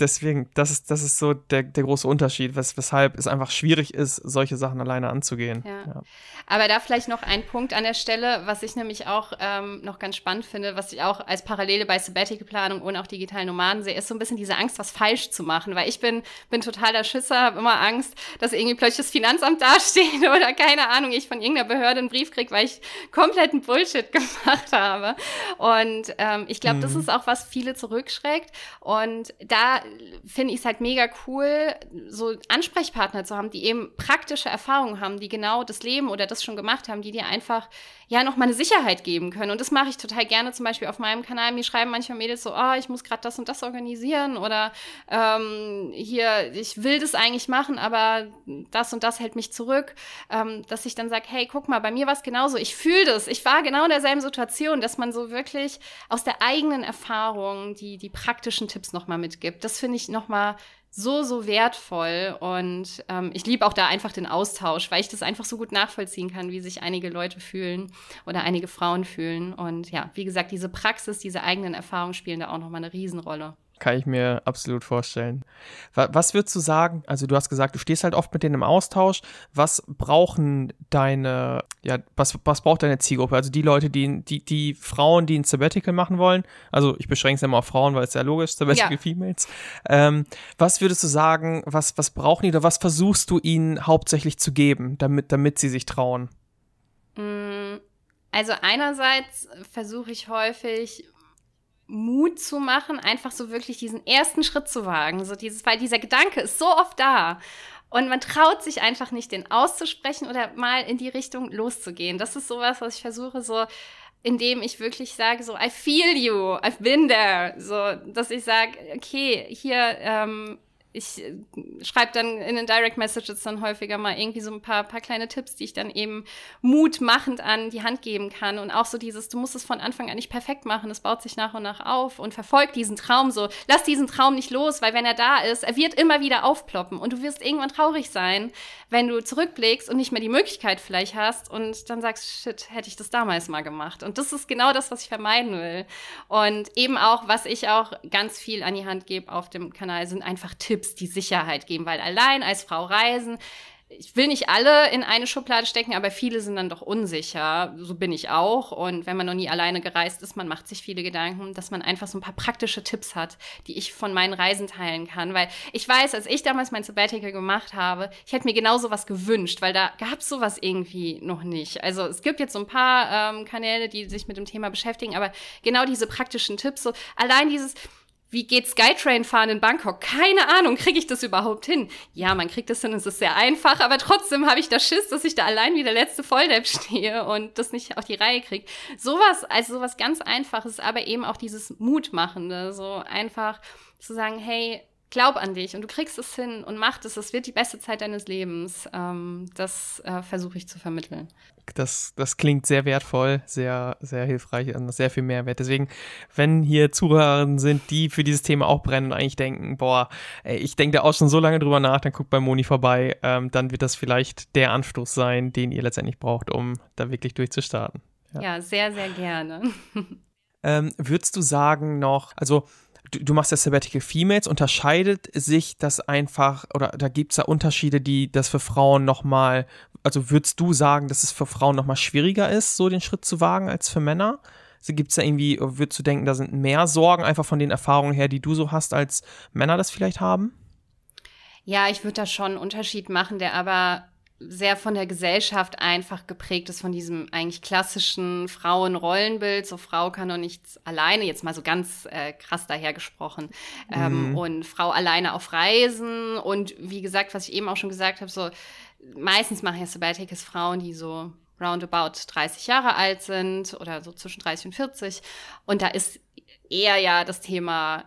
deswegen, das ist, das ist so der, der große Unterschied, wes weshalb es einfach schwierig ist, solche Sachen alleine anzugehen. Ja. ja. Aber da vielleicht noch ein Punkt an der Stelle, was ich nämlich auch ähm, noch ganz spannend finde, was ich auch als Parallele bei Sabbatical-Planung und auch digitalen Nomaden sehe, ist so ein bisschen diese Angst, was falsch zu machen, weil ich bin, bin totaler Schisser, habe immer Angst, dass irgendwie plötzlich das Finanzamt dasteht oder keine Ahnung, ich von irgendeiner Behörde einen Brief kriege, weil ich kompletten Bullshit gemacht habe. Und ähm, ich glaube, mhm. das ist auch, was viele zurückschreckt. Und da finde ich es halt mega cool, so Ansprechpartner zu haben, die eben praktische Erfahrungen haben, die genau das Leben oder das schon gemacht haben, die dir einfach ja noch mal eine Sicherheit geben können. Und das mache ich total gerne zum Beispiel auf meinem Kanal. Mir schreiben manchmal Mädels so, oh, ich muss gerade das und das organisieren oder ähm, hier, ich will das eigentlich machen, aber das und das hält mich zurück. Ähm, dass ich dann sage, hey, guck mal, bei mir war es genauso. Ich fühle das. Ich war genau in derselben Situation, dass man so wirklich aus der eigenen Erfahrung die, die praktischen Tipps noch mal mitgibt. Das finde ich noch mal so, so wertvoll. Und ähm, ich liebe auch da einfach den Austausch, weil ich das einfach so gut nachvollziehen kann, wie sich einige Leute fühlen oder einige Frauen fühlen. Und ja, wie gesagt, diese Praxis, diese eigenen Erfahrungen spielen da auch nochmal eine Riesenrolle. Kann ich mir absolut vorstellen. Was würdest du sagen? Also, du hast gesagt, du stehst halt oft mit denen im Austausch. Was brauchen deine, ja, was, was braucht deine Zielgruppe? Also, die Leute, die, die, die Frauen, die ein Sabbatical machen wollen. Also, ich beschränke es immer auf Frauen, weil es ja logisch, Sabbatical ja. Females. Ähm, was würdest du sagen, was, was brauchen die oder was versuchst du ihnen hauptsächlich zu geben, damit, damit sie sich trauen? Mm, also, einerseits versuche ich häufig, Mut zu machen, einfach so wirklich diesen ersten Schritt zu wagen. So dieses, weil dieser Gedanke ist so oft da. Und man traut sich einfach nicht, den auszusprechen oder mal in die Richtung loszugehen. Das ist sowas, was ich versuche, so, indem ich wirklich sage, so, I feel you, I've been there. So, dass ich sage, okay, hier, ähm, ich äh, schreibe dann in den Direct Messages dann häufiger mal irgendwie so ein paar, paar kleine Tipps, die ich dann eben mutmachend an die Hand geben kann. Und auch so dieses, du musst es von Anfang an nicht perfekt machen, es baut sich nach und nach auf und verfolgt diesen Traum so. Lass diesen Traum nicht los, weil wenn er da ist, er wird immer wieder aufploppen und du wirst irgendwann traurig sein, wenn du zurückblickst und nicht mehr die Möglichkeit vielleicht hast und dann sagst, shit, hätte ich das damals mal gemacht. Und das ist genau das, was ich vermeiden will. Und eben auch, was ich auch ganz viel an die Hand gebe auf dem Kanal, sind einfach Tipps Tipps, die Sicherheit geben, weil allein als Frau reisen, ich will nicht alle in eine Schublade stecken, aber viele sind dann doch unsicher. So bin ich auch. Und wenn man noch nie alleine gereist ist, man macht sich viele Gedanken, dass man einfach so ein paar praktische Tipps hat, die ich von meinen Reisen teilen kann. Weil ich weiß, als ich damals mein Sabbatical gemacht habe, ich hätte mir genau sowas gewünscht, weil da gab es sowas irgendwie noch nicht. Also es gibt jetzt so ein paar ähm, Kanäle, die sich mit dem Thema beschäftigen, aber genau diese praktischen Tipps, so allein dieses, wie geht Skytrain fahren in Bangkok? Keine Ahnung, kriege ich das überhaupt hin? Ja, man kriegt das hin, es ist sehr einfach, aber trotzdem habe ich da Schiss, dass ich da allein wie der letzte Volldepp stehe und das nicht auf die Reihe kriege. Sowas, also sowas ganz Einfaches, aber eben auch dieses Mutmachende, so einfach zu sagen, hey, glaub an dich und du kriegst es hin und mach es, es wird die beste Zeit deines Lebens. Ähm, das äh, versuche ich zu vermitteln. Das, das klingt sehr wertvoll, sehr, sehr hilfreich und sehr viel Mehrwert. Deswegen, wenn hier Zuhörer sind, die für dieses Thema auch brennen und eigentlich denken, boah, ey, ich denke da auch schon so lange drüber nach, dann guckt bei Moni vorbei, ähm, dann wird das vielleicht der Anstoß sein, den ihr letztendlich braucht, um da wirklich durchzustarten. Ja, ja sehr, sehr gerne. ähm, würdest du sagen noch, also du, du machst ja Sabbatical Females, unterscheidet sich das einfach, oder da gibt es da Unterschiede, die das für Frauen nochmal, also würdest du sagen, dass es für Frauen nochmal schwieriger ist, so den Schritt zu wagen als für Männer? Gibt es da irgendwie, würdest du denken, da sind mehr Sorgen einfach von den Erfahrungen her, die du so hast, als Männer das vielleicht haben? Ja, ich würde da schon einen Unterschied machen, der aber sehr von der Gesellschaft einfach geprägt ist, von diesem eigentlich klassischen Frauenrollenbild. So Frau kann doch nichts alleine, jetzt mal so ganz äh, krass dahergesprochen. Ähm, mhm. Und Frau alleine auf Reisen. Und wie gesagt, was ich eben auch schon gesagt habe, so meistens machen ja Sabbaticals Frauen, die so roundabout 30 Jahre alt sind oder so zwischen 30 und 40. Und da ist eher ja das Thema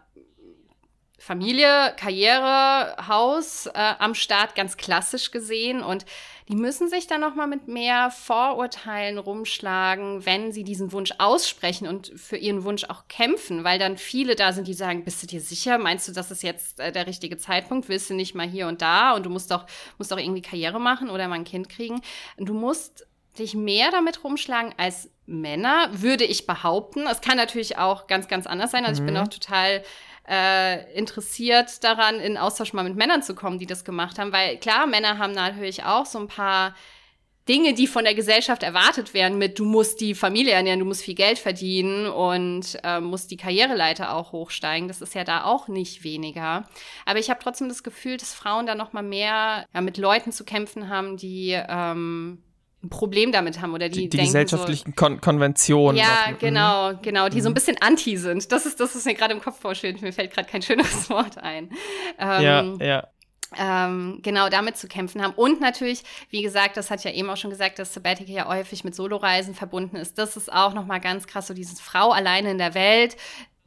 Familie, Karriere, Haus äh, am Start ganz klassisch gesehen und die müssen sich dann noch mal mit mehr Vorurteilen rumschlagen, wenn sie diesen Wunsch aussprechen und für ihren Wunsch auch kämpfen, weil dann viele da sind, die sagen, bist du dir sicher? Meinst du, das ist jetzt äh, der richtige Zeitpunkt? Willst du nicht mal hier und da und du musst doch musst doch irgendwie Karriere machen oder mal ein Kind kriegen? Du musst dich mehr damit rumschlagen als Männer, würde ich behaupten. Es kann natürlich auch ganz, ganz anders sein. Also mhm. ich bin mhm. auch total äh, interessiert daran, in Austausch mal mit Männern zu kommen, die das gemacht haben. Weil klar, Männer haben natürlich auch so ein paar Dinge, die von der Gesellschaft erwartet werden, mit du musst die Familie ernähren, du musst viel Geld verdienen und äh, musst die Karriereleiter auch hochsteigen. Das ist ja da auch nicht weniger. Aber ich habe trotzdem das Gefühl, dass Frauen da noch mal mehr ja, mit Leuten zu kämpfen haben, die ähm, ein Problem damit haben oder die, die, die gesellschaftlichen so, Kon Konventionen. Ja, genau, mhm. genau, die so ein mhm. bisschen anti sind. Das ist das, was mir gerade im Kopf vorstellt. Mir fällt gerade kein schöneres Wort ein. Ähm, ja, ja. Ähm, genau damit zu kämpfen haben. Und natürlich, wie gesagt, das hat ja eben auch schon gesagt, dass Sabbatical ja häufig mit Soloreisen verbunden ist. Das ist auch nochmal ganz krass, so dieses Frau alleine in der Welt,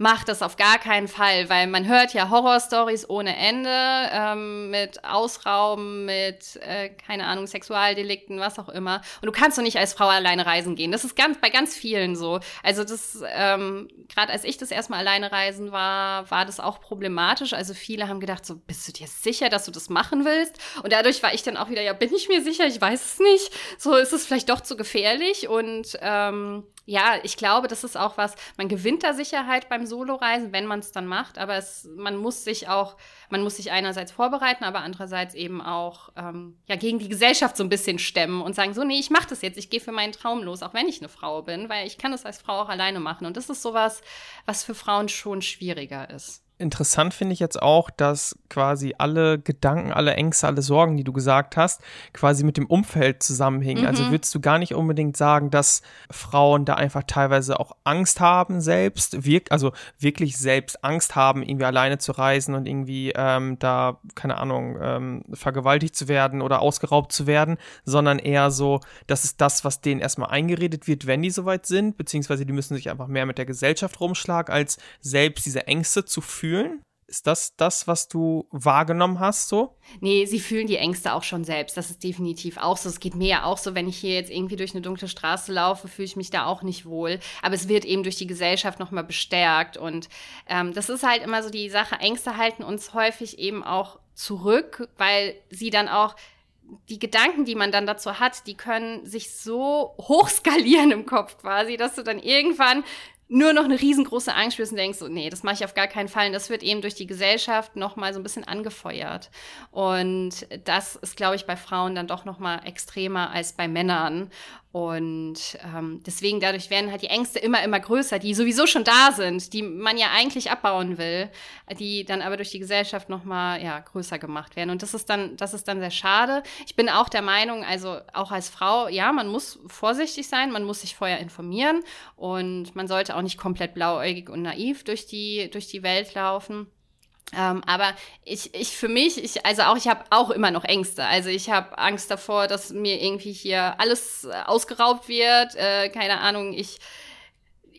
macht das auf gar keinen Fall, weil man hört ja Horrorstories ohne Ende ähm, mit Ausrauben, mit äh, keine Ahnung Sexualdelikten, was auch immer. Und du kannst doch nicht als Frau alleine reisen gehen. Das ist ganz bei ganz vielen so. Also das ähm, gerade als ich das erstmal alleine reisen war, war das auch problematisch. Also viele haben gedacht so, bist du dir sicher, dass du das machen willst? Und dadurch war ich dann auch wieder, ja, bin ich mir sicher? Ich weiß es nicht. So ist es vielleicht doch zu gefährlich und ähm, ja, ich glaube, das ist auch was, man gewinnt da Sicherheit beim Soloreisen, wenn man es dann macht, aber es, man muss sich auch, man muss sich einerseits vorbereiten, aber andererseits eben auch ähm, ja, gegen die Gesellschaft so ein bisschen stemmen und sagen, so, nee, ich mache das jetzt, ich gehe für meinen Traum los, auch wenn ich eine Frau bin, weil ich kann das als Frau auch alleine machen. Und das ist sowas, was für Frauen schon schwieriger ist. Interessant finde ich jetzt auch, dass quasi alle Gedanken, alle Ängste, alle Sorgen, die du gesagt hast, quasi mit dem Umfeld zusammenhängen. Also mhm. Also würdest du gar nicht unbedingt sagen, dass Frauen da einfach teilweise auch Angst haben selbst, wirk also wirklich selbst Angst haben, irgendwie alleine zu reisen und irgendwie ähm, da, keine Ahnung, ähm, vergewaltigt zu werden oder ausgeraubt zu werden, sondern eher so, das ist das, was denen erstmal eingeredet wird, wenn die soweit sind, beziehungsweise die müssen sich einfach mehr mit der Gesellschaft rumschlagen, als selbst diese Ängste zu fühlen fühlen? Ist das das, was du wahrgenommen hast, so? Nee, sie fühlen die Ängste auch schon selbst. Das ist definitiv auch so. Es geht mir ja auch so, wenn ich hier jetzt irgendwie durch eine dunkle Straße laufe, fühle ich mich da auch nicht wohl. Aber es wird eben durch die Gesellschaft nochmal bestärkt. Und ähm, das ist halt immer so die Sache. Ängste halten uns häufig eben auch zurück, weil sie dann auch die Gedanken, die man dann dazu hat, die können sich so hochskalieren im Kopf quasi, dass du dann irgendwann nur noch eine riesengroße Angst spürst und denkst, so, nee, das mache ich auf gar keinen Fall. Und das wird eben durch die Gesellschaft nochmal so ein bisschen angefeuert. Und das ist, glaube ich, bei Frauen dann doch nochmal extremer als bei Männern. Und ähm, deswegen dadurch werden halt die Ängste immer, immer größer, die sowieso schon da sind, die man ja eigentlich abbauen will, die dann aber durch die Gesellschaft nochmal ja, größer gemacht werden. Und das ist dann, das ist dann sehr schade. Ich bin auch der Meinung, also auch als Frau, ja, man muss vorsichtig sein, man muss sich vorher informieren und man sollte auch nicht komplett blauäugig und naiv durch die, durch die Welt laufen. Ähm, aber ich, ich für mich, ich, also auch, ich habe auch immer noch Ängste. Also ich habe Angst davor, dass mir irgendwie hier alles äh, ausgeraubt wird. Äh, keine Ahnung, ich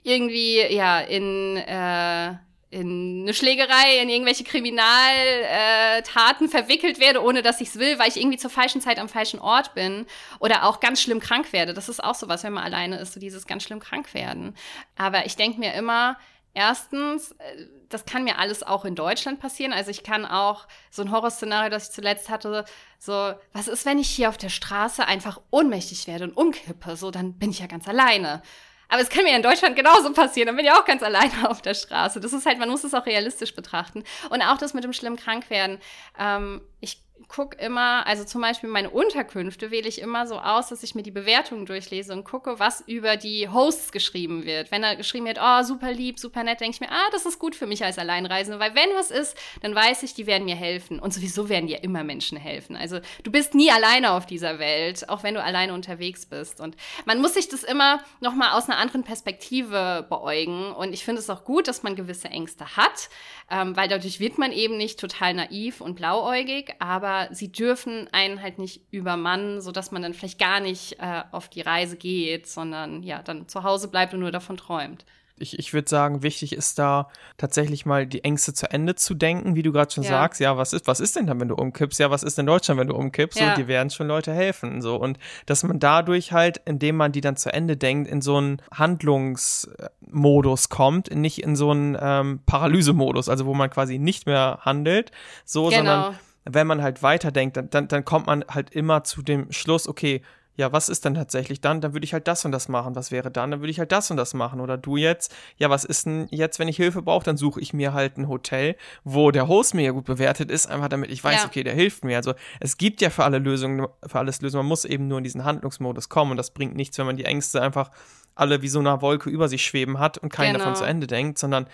irgendwie ja in äh, in eine Schlägerei, in irgendwelche Kriminaltaten äh, verwickelt werde, ohne dass ich es will, weil ich irgendwie zur falschen Zeit am falschen Ort bin oder auch ganz schlimm krank werde. Das ist auch sowas, wenn man alleine ist, so dieses ganz schlimm krank werden. Aber ich denke mir immer, Erstens, äh, das kann mir alles auch in Deutschland passieren. Also ich kann auch so ein Horrorszenario, das ich zuletzt hatte, so, was ist, wenn ich hier auf der Straße einfach ohnmächtig werde und umkippe? So, dann bin ich ja ganz alleine. Aber es kann mir in Deutschland genauso passieren. Dann bin ich auch ganz alleine auf der Straße. Das ist halt, man muss es auch realistisch betrachten. Und auch das mit dem schlimmen Krankwerden. Ähm, ich gucke immer, also zum Beispiel meine Unterkünfte wähle ich immer so aus, dass ich mir die Bewertungen durchlese und gucke, was über die Hosts geschrieben wird. Wenn da geschrieben wird, oh, super lieb, super nett, denke ich mir, ah, das ist gut für mich als Alleinreisende, weil wenn was ist, dann weiß ich, die werden mir helfen. Und sowieso werden dir immer Menschen helfen. Also du bist nie alleine auf dieser Welt, auch wenn du alleine unterwegs bist. Und man muss sich das immer nochmal aus einer anderen Perspektive beäugen. Und ich finde es auch gut, dass man gewisse Ängste hat, ähm, weil dadurch wird man eben nicht total naiv und blauäugig, aber sie dürfen einen halt nicht übermannen, sodass man dann vielleicht gar nicht äh, auf die Reise geht, sondern ja, dann zu Hause bleibt und nur davon träumt. Ich, ich würde sagen, wichtig ist da tatsächlich mal die Ängste zu Ende zu denken, wie du gerade schon ja. sagst. Ja, was ist, was ist denn dann, wenn du umkippst? Ja, was ist in Deutschland, wenn du umkippst? Ja. So, die werden schon Leute helfen. So, und dass man dadurch halt, indem man die dann zu Ende denkt, in so einen Handlungsmodus kommt, nicht in so einen ähm, Paralysemodus, also wo man quasi nicht mehr handelt, so, genau. sondern wenn man halt weiterdenkt, dann, dann, dann kommt man halt immer zu dem Schluss, okay, ja, was ist denn tatsächlich dann? Dann würde ich halt das und das machen. Was wäre dann? Dann würde ich halt das und das machen. Oder du jetzt, ja, was ist denn jetzt, wenn ich Hilfe brauche? Dann suche ich mir halt ein Hotel, wo der Host mir ja gut bewertet ist, einfach damit ich weiß, ja. okay, der hilft mir. Also es gibt ja für alle Lösungen, für alles Lösungen. Man muss eben nur in diesen Handlungsmodus kommen und das bringt nichts, wenn man die Ängste einfach alle wie so eine Wolke über sich schweben hat und keinen genau. davon zu Ende denkt, sondern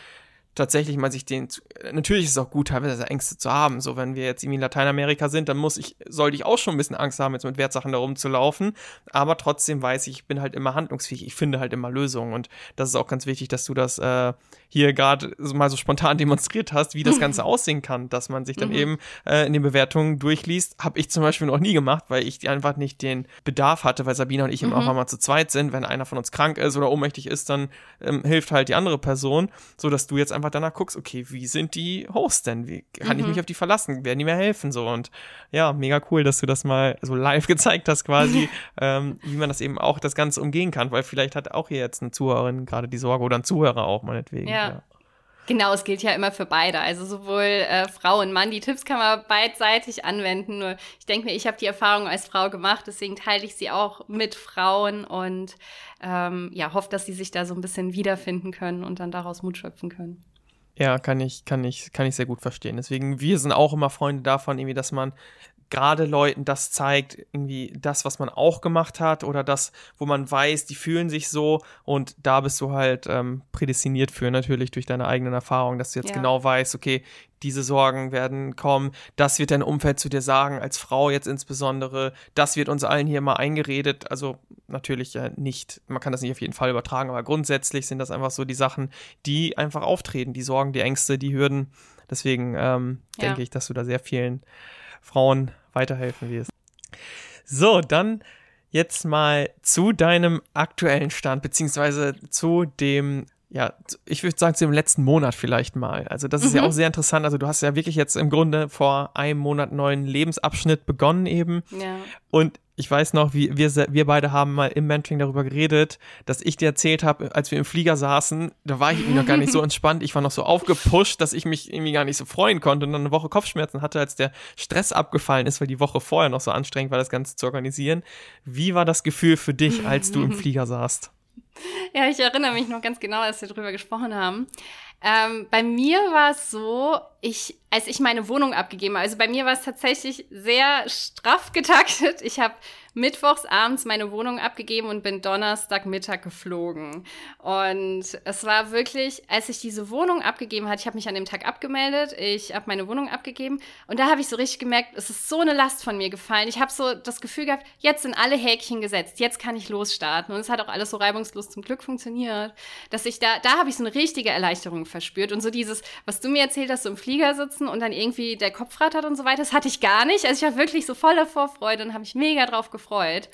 tatsächlich mal sich den, natürlich ist es auch gut, teilweise Ängste zu haben. So, wenn wir jetzt irgendwie in Lateinamerika sind, dann muss ich, sollte ich auch schon ein bisschen Angst haben, jetzt mit Wertsachen da rumzulaufen. Aber trotzdem weiß ich, ich bin halt immer handlungsfähig. Ich finde halt immer Lösungen. Und das ist auch ganz wichtig, dass du das äh, hier gerade mal so spontan demonstriert hast, wie das Ganze aussehen kann, dass man sich dann mhm. eben äh, in den Bewertungen durchliest. Habe ich zum Beispiel noch nie gemacht, weil ich einfach nicht den Bedarf hatte, weil Sabina und ich mhm. eben auch mal zu zweit sind. Wenn einer von uns krank ist oder ohnmächtig ist, dann ähm, hilft halt die andere Person, so dass du jetzt einfach danach guckst, okay, wie sind die Hosts denn? Wie kann mhm. ich mich auf die verlassen? Werden die mir helfen? So und ja, mega cool, dass du das mal so live gezeigt hast, quasi, ähm, wie man das eben auch das Ganze umgehen kann, weil vielleicht hat auch hier jetzt eine Zuhörerin gerade die Sorge oder ein Zuhörer auch meinetwegen. Ja. Ja. Genau, es gilt ja immer für beide. Also sowohl äh, Frau und Mann. Die Tipps kann man beidseitig anwenden. Nur ich denke mir, ich habe die Erfahrung als Frau gemacht, deswegen teile ich sie auch mit Frauen und ähm, ja, hoffe, dass sie sich da so ein bisschen wiederfinden können und dann daraus Mut schöpfen können. Ja, kann ich, kann ich, kann ich sehr gut verstehen. Deswegen, wir sind auch immer Freunde davon, irgendwie, dass man gerade Leuten das zeigt, irgendwie das, was man auch gemacht hat oder das, wo man weiß, die fühlen sich so. Und da bist du halt ähm, prädestiniert für natürlich durch deine eigenen Erfahrungen, dass du jetzt ja. genau weißt, okay, diese Sorgen werden kommen, das wird dein Umfeld zu dir sagen, als Frau jetzt insbesondere, das wird uns allen hier mal eingeredet, also natürlich ja nicht, man kann das nicht auf jeden Fall übertragen, aber grundsätzlich sind das einfach so die Sachen, die einfach auftreten, die Sorgen, die Ängste, die Hürden, deswegen ähm, ja. denke ich, dass du da sehr vielen Frauen weiterhelfen wirst. So, dann jetzt mal zu deinem aktuellen Stand, beziehungsweise zu dem, ja, ich würde sagen, zu dem letzten Monat vielleicht mal. Also, das ist mhm. ja auch sehr interessant. Also, du hast ja wirklich jetzt im Grunde vor einem Monat neuen Lebensabschnitt begonnen eben. Ja. Und ich weiß noch, wie wir, wir beide haben mal im Mentoring darüber geredet, dass ich dir erzählt habe, als wir im Flieger saßen, da war ich irgendwie noch gar nicht so entspannt. Ich war noch so aufgepusht, dass ich mich irgendwie gar nicht so freuen konnte und dann eine Woche Kopfschmerzen hatte, als der Stress abgefallen ist, weil die Woche vorher noch so anstrengend war, das Ganze zu organisieren. Wie war das Gefühl für dich, als du im Flieger saßt? Ja, ich erinnere mich noch ganz genau, als wir darüber gesprochen haben. Ähm, bei mir war es so, ich, als ich meine Wohnung abgegeben habe, also bei mir war es tatsächlich sehr straff getaktet. Ich habe mittwochs abends meine Wohnung abgegeben und bin Donnerstagmittag geflogen. Und es war wirklich, als ich diese Wohnung abgegeben hatte, ich habe mich an dem Tag abgemeldet, ich habe meine Wohnung abgegeben und da habe ich so richtig gemerkt, es ist so eine Last von mir gefallen. Ich habe so das Gefühl gehabt, jetzt sind alle Häkchen gesetzt, jetzt kann ich losstarten. Und es hat auch alles so reibungslos zum Glück funktioniert, dass ich da, da habe ich so eine richtige Erleichterung verspürt. Und so dieses, was du mir erzählt hast, so im Flieger sitzen und dann irgendwie der Kopf rattert und so weiter, das hatte ich gar nicht. Also ich war wirklich so voller Vorfreude und habe mich mega drauf gefreut.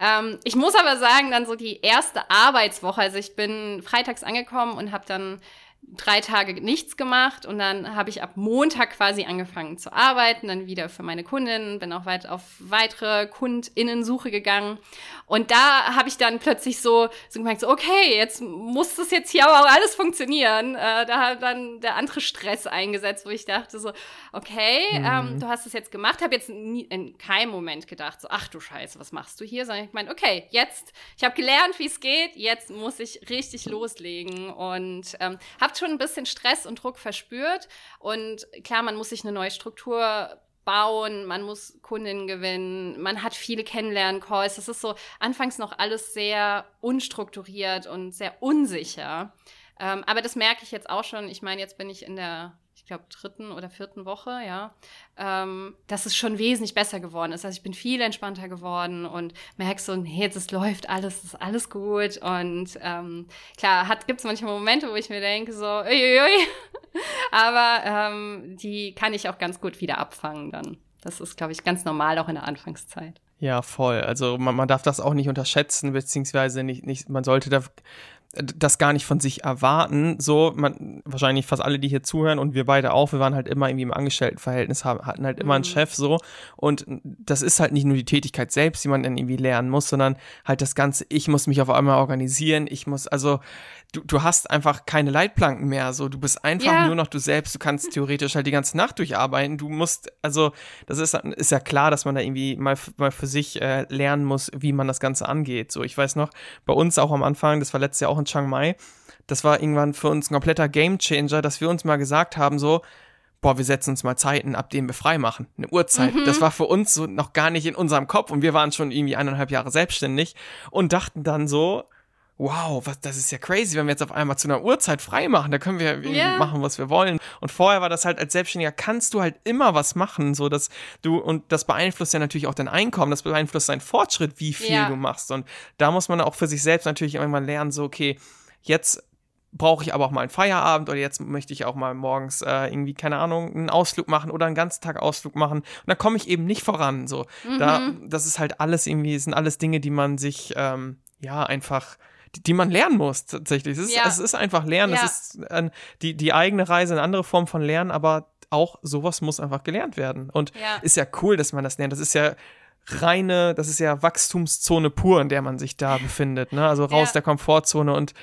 Ähm, ich muss aber sagen, dann so die erste Arbeitswoche, also ich bin freitags angekommen und habe dann drei Tage nichts gemacht und dann habe ich ab Montag quasi angefangen zu arbeiten, dann wieder für meine Kundinnen, bin auch weit auf weitere KundInnen-Suche gegangen und da habe ich dann plötzlich so, so gemerkt, so, okay, jetzt muss das jetzt hier aber auch alles funktionieren. Äh, da hat dann der andere Stress eingesetzt, wo ich dachte so, okay, ähm, mhm. ähm, du hast es jetzt gemacht, habe jetzt nie, in keinem Moment gedacht, so, ach du Scheiße, was machst du hier? Sondern ich meine, okay, jetzt, ich habe gelernt, wie es geht, jetzt muss ich richtig loslegen und ähm, habe schon ein bisschen Stress und Druck verspürt. Und klar, man muss sich eine neue Struktur bauen, man muss Kundinnen gewinnen, man hat viele Kennenlernen-Calls. Das ist so anfangs noch alles sehr unstrukturiert und sehr unsicher. Ähm, aber das merke ich jetzt auch schon. Ich meine, jetzt bin ich in der ich glaube, dritten oder vierten Woche, ja, ähm, dass es schon wesentlich besser geworden ist. Also ich bin viel entspannter geworden und merke so, nee, jetzt es läuft alles, ist alles gut. Und ähm, klar, gibt es manchmal Momente, wo ich mir denke, so, uiuiui, aber ähm, die kann ich auch ganz gut wieder abfangen dann. Das ist, glaube ich, ganz normal auch in der Anfangszeit. Ja, voll. Also man, man darf das auch nicht unterschätzen, beziehungsweise nicht, nicht, man sollte da das gar nicht von sich erwarten. So, man, wahrscheinlich fast alle, die hier zuhören und wir beide auch, wir waren halt immer irgendwie im Angestelltenverhältnis, hatten halt immer einen mhm. Chef so. Und das ist halt nicht nur die Tätigkeit selbst, die man dann irgendwie lernen muss, sondern halt das Ganze, ich muss mich auf einmal organisieren, ich muss, also du, du hast einfach keine Leitplanken mehr. So, du bist einfach ja. nur noch du selbst, du kannst theoretisch halt die ganze Nacht durcharbeiten. Du musst, also, das ist, ist ja klar, dass man da irgendwie mal, mal für sich äh, lernen muss, wie man das Ganze angeht. So, ich weiß noch, bei uns auch am Anfang, das war letztes Jahr auch Chiang Mai, das war irgendwann für uns ein kompletter Gamechanger, dass wir uns mal gesagt haben, so, boah, wir setzen uns mal Zeiten, ab denen wir frei machen. Eine Uhrzeit. Mhm. Das war für uns so noch gar nicht in unserem Kopf und wir waren schon irgendwie eineinhalb Jahre selbstständig und dachten dann so, wow, was, das ist ja crazy, wenn wir jetzt auf einmal zu einer Uhrzeit frei machen, da können wir yeah. machen, was wir wollen. Und vorher war das halt als Selbstständiger, kannst du halt immer was machen, so dass du, und das beeinflusst ja natürlich auch dein Einkommen, das beeinflusst deinen Fortschritt, wie viel ja. du machst. Und da muss man auch für sich selbst natürlich irgendwann lernen, so, okay, jetzt brauche ich aber auch mal einen Feierabend oder jetzt möchte ich auch mal morgens äh, irgendwie, keine Ahnung, einen Ausflug machen oder einen ganzen Tag Ausflug machen. Und da komme ich eben nicht voran. So, mhm. da, das ist halt alles irgendwie, sind alles Dinge, die man sich ähm, ja einfach die, man lernen muss tatsächlich. Es ist, ja. es ist einfach Lernen. Ja. Es ist äh, die, die eigene Reise, eine andere Form von Lernen, aber auch sowas muss einfach gelernt werden. Und ja. ist ja cool, dass man das lernt. Das ist ja reine, das ist ja Wachstumszone pur, in der man sich da befindet. Ne? Also raus der Komfortzone und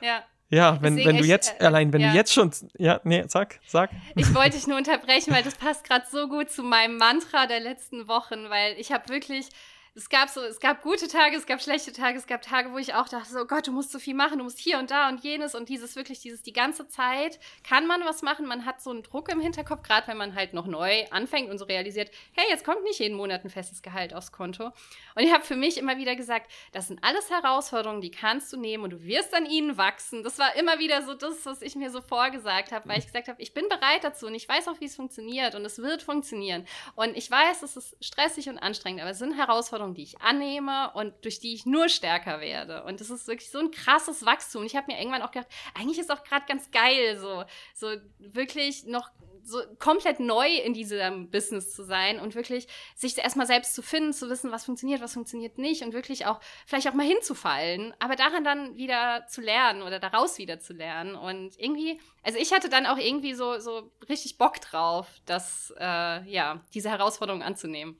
ja. Ja, wenn, wenn du jetzt, äh, allein wenn ja. du jetzt schon, ja, nee, sag, sag. Ich wollte dich nur unterbrechen, weil das passt gerade so gut zu meinem Mantra der letzten Wochen, weil ich habe wirklich, es gab so, es gab gute Tage, es gab schlechte Tage, es gab Tage, wo ich auch dachte, so Gott, du musst so viel machen, du musst hier und da und jenes und dieses wirklich, dieses die ganze Zeit kann man was machen, man hat so einen Druck im Hinterkopf, gerade wenn man halt noch neu anfängt und so realisiert, hey, jetzt kommt nicht jeden Monat ein festes Gehalt aufs Konto. Und ich habe für mich immer wieder gesagt, das sind alles Herausforderungen, die kannst du nehmen und du wirst an ihnen wachsen. Das war immer wieder so das, was ich mir so vorgesagt habe, weil ich gesagt habe, ich bin bereit dazu und ich weiß auch, wie es funktioniert und es wird funktionieren. Und ich weiß, es ist stressig und anstrengend, aber es sind Herausforderungen, Herausforderungen, die ich annehme und durch die ich nur stärker werde. Und das ist wirklich so ein krasses Wachstum. Ich habe mir irgendwann auch gedacht, eigentlich ist auch gerade ganz geil, so, so wirklich noch so komplett neu in diesem Business zu sein und wirklich sich erstmal selbst zu finden, zu wissen, was funktioniert, was funktioniert nicht und wirklich auch vielleicht auch mal hinzufallen, aber daran dann wieder zu lernen oder daraus wieder zu lernen und irgendwie, also ich hatte dann auch irgendwie so so richtig Bock drauf, das äh, ja diese Herausforderung anzunehmen.